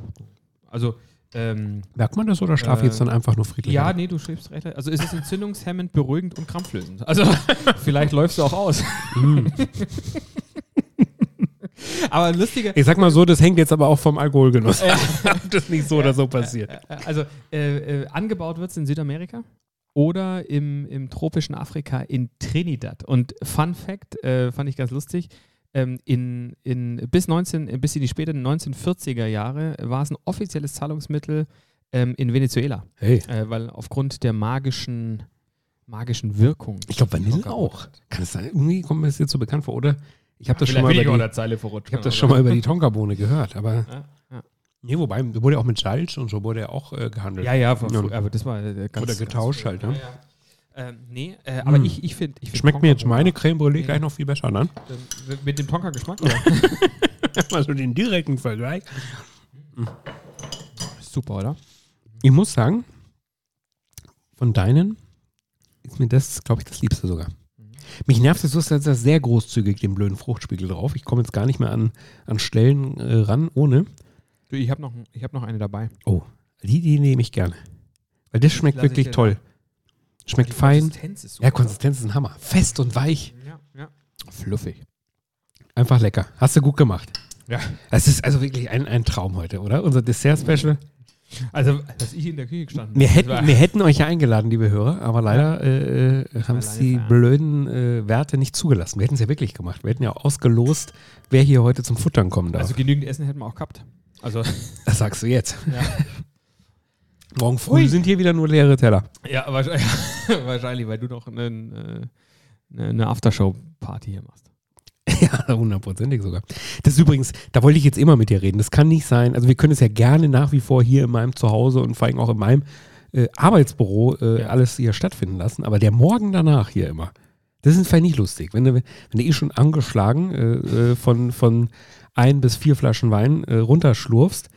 Also, ähm, Merkt man das oder schlaf ich Äh, jetzt dann einfach nur friedlich? Ja, nee, du schreibst recht. Also es ist entzündungshemmend, beruhigend und krampflösend. Also vielleicht läufst du auch aus. Mm. Aber lustige. Ich sag mal so, das hängt jetzt aber auch vom Alkoholgenuss. Ob das nicht so oder so passiert. Äh, Also äh, äh, angebaut wird es in Südamerika oder im, im tropischen Afrika in Trinidad. Und Fun Fact, äh, fand ich ganz lustig, ähm, in, in, bis, 19, bis in die späten 1940er Jahre war es ein offizielles Zahlungsmittel ähm, in Venezuela, Hey, äh, weil aufgrund der magischen, magischen Wirkung. ich glaube Vanille auch. Kann es sein? Irgendwie kommt mir das jetzt so bekannt vor, oder? Ich habe das, schon mal die, ich hab das schon mal über die Tonkabohne gehört, aber Ja, ja. nee, wobei, da wurde ja auch mit Salz und so wurde ja auch äh, gehandelt. Ja, ja, von Ja. aber das war äh, ganz. Oder getauscht ganz halt, ne? Ähm, nee, äh, aber Mm. ich, ich finde. Ich find Schmeckt mir jetzt meine Creme Brûlée gleich noch viel besser an. Ähm, Mit dem Tonka-Geschmack? oder? Also den direkten Vergleich. Super, oder? Ich muss sagen, von deinen ist mir das, glaube ich, das Liebste sogar. Mich nervt es, du hast jetzt sehr großzügig den blöden Fruchtspiegel drauf. Ich komme jetzt gar nicht mehr an, an Stellen äh, ran, ohne. Du, ich habe noch, ich hab noch eine dabei. Oh, die, die nehme ich gerne. Weil das schmeckt wirklich toll. Schmeckt Die fein. Konsistenz ist super. Ja, Konsistenz ist ein Hammer. Fest und weich. Ja, ja. Fluffig. Einfach lecker. Hast du gut gemacht. Ja. Es ist also wirklich ein, ein Traum heute, oder? Unser Dessert-Special. Also, dass ich in der Küche gestanden Wir das hätten, wir hätten euch ja eingeladen, liebe Hörer, aber leider äh, äh, haben es die blöden äh, Werte nicht zugelassen. Wir hätten es ja wirklich gemacht. Wir hätten ja ausgelost, wer hier heute zum Futtern kommen darf. Also, genügend Essen hätten wir auch gehabt. Also, das sagst du jetzt. ja. Morgen früh Ui. sind hier wieder nur leere Teller. ja, wahrscheinlich, wahrscheinlich, weil du noch einen, äh, eine Aftershow-Party hier machst. ja, hundertprozentig sogar. Das ist übrigens, da wollte ich jetzt immer mit dir reden. Das kann nicht sein. Also wir können es ja gerne nach wie vor hier in meinem Zuhause und vor allem auch in meinem äh, Arbeitsbüro äh, Ja. alles hier stattfinden lassen. Aber der Morgen danach hier immer, das ist vielleicht nicht lustig. Wenn du, wenn du eh schon angeschlagen äh, äh, von, von ein bis vier Flaschen Wein äh, runterschlurfst,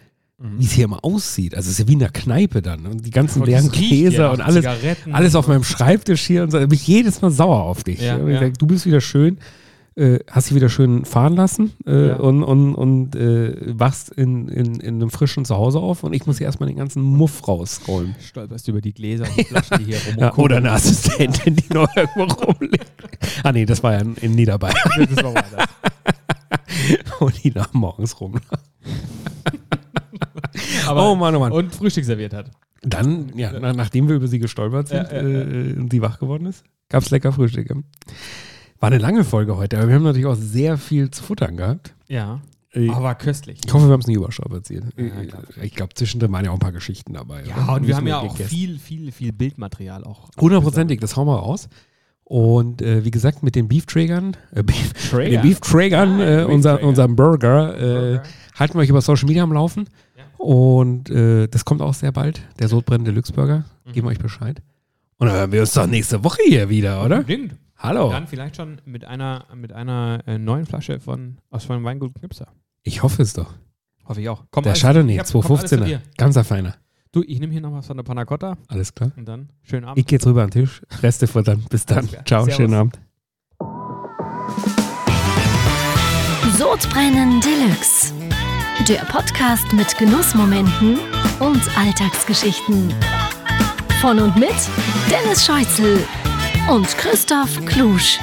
wie es hier immer aussieht. Also es ist ja wie in der Kneipe dann. Und die ganzen leeren Gläser ja und alles, Zigaretten. alles auf meinem Schreibtisch hier und so. Da bin ich jedes Mal sauer auf dich. Ja, du bist wieder schön, äh, hast dich wieder schön fahren lassen äh, Ja. und, und, und äh, wachst in, in, in einem frischen Zuhause auf und ich muss hier erstmal den ganzen Muff rausrollen. Stolperst über die Gläser und die Flaschen, die hier rum Ja, oder eine Assistentin, die noch irgendwo rumliegt. Ah nee, das war ja in, in Niederbayern, Das war wo die da morgens rum. Aber oh Mann, oh Mann. Und Frühstück serviert hat. Dann, ja, na, nachdem wir über sie gestolpert sind Ja, ja, ja. äh, und sie wach geworden ist, gab es lecker Frühstück. War eine lange Folge heute, aber wir haben natürlich auch sehr viel zu futtern gehabt. Ja. Ich, Aber köstlich. ich hoffe, wir haben es nie überstrapaziert. Ja, glaub ich glaube, zwischendrin waren ja auch ein paar Geschichten dabei. Ja, oder? und wir haben ja auch gegessen. viel, viel, viel Bildmaterial auch. Hundertprozentig, das hauen wir raus. Und äh, wie gesagt, mit den Beef-Trägern, äh, Beef, den Beef-Trägern, Ah, äh, unser, unserem Burger, äh, Burger. halten wir euch über Social Media am Laufen. Ja. Und äh, das kommt auch sehr bald, der Sodbrennen Deluxe Burger. Mhm. Geben wir euch Bescheid. Und dann hören wir uns doch nächste Woche hier wieder, oder? Unbedingt. Hallo. Dann vielleicht schon mit einer, mit einer äh, neuen Flasche von, aus von Weingut Knipser. Ich hoffe es doch. Hoffe ich auch. Komm, Der alles- Chardonnay, ich hab- kommt alles zu 215er. dir. Ganzer Feiner. Du, ich nehme hier noch was von der Panna Cotta Alles klar. und dann schönen Abend. Ich gehe jetzt rüber an den Tisch. Reste. Bis dann. Alles klar. Ciao, Servus. schönen Abend. Sodbrennen Deluxe. Der Podcast mit Genussmomenten und Alltagsgeschichten. Von und mit Dennis Scheuzel und Christoph Klusch.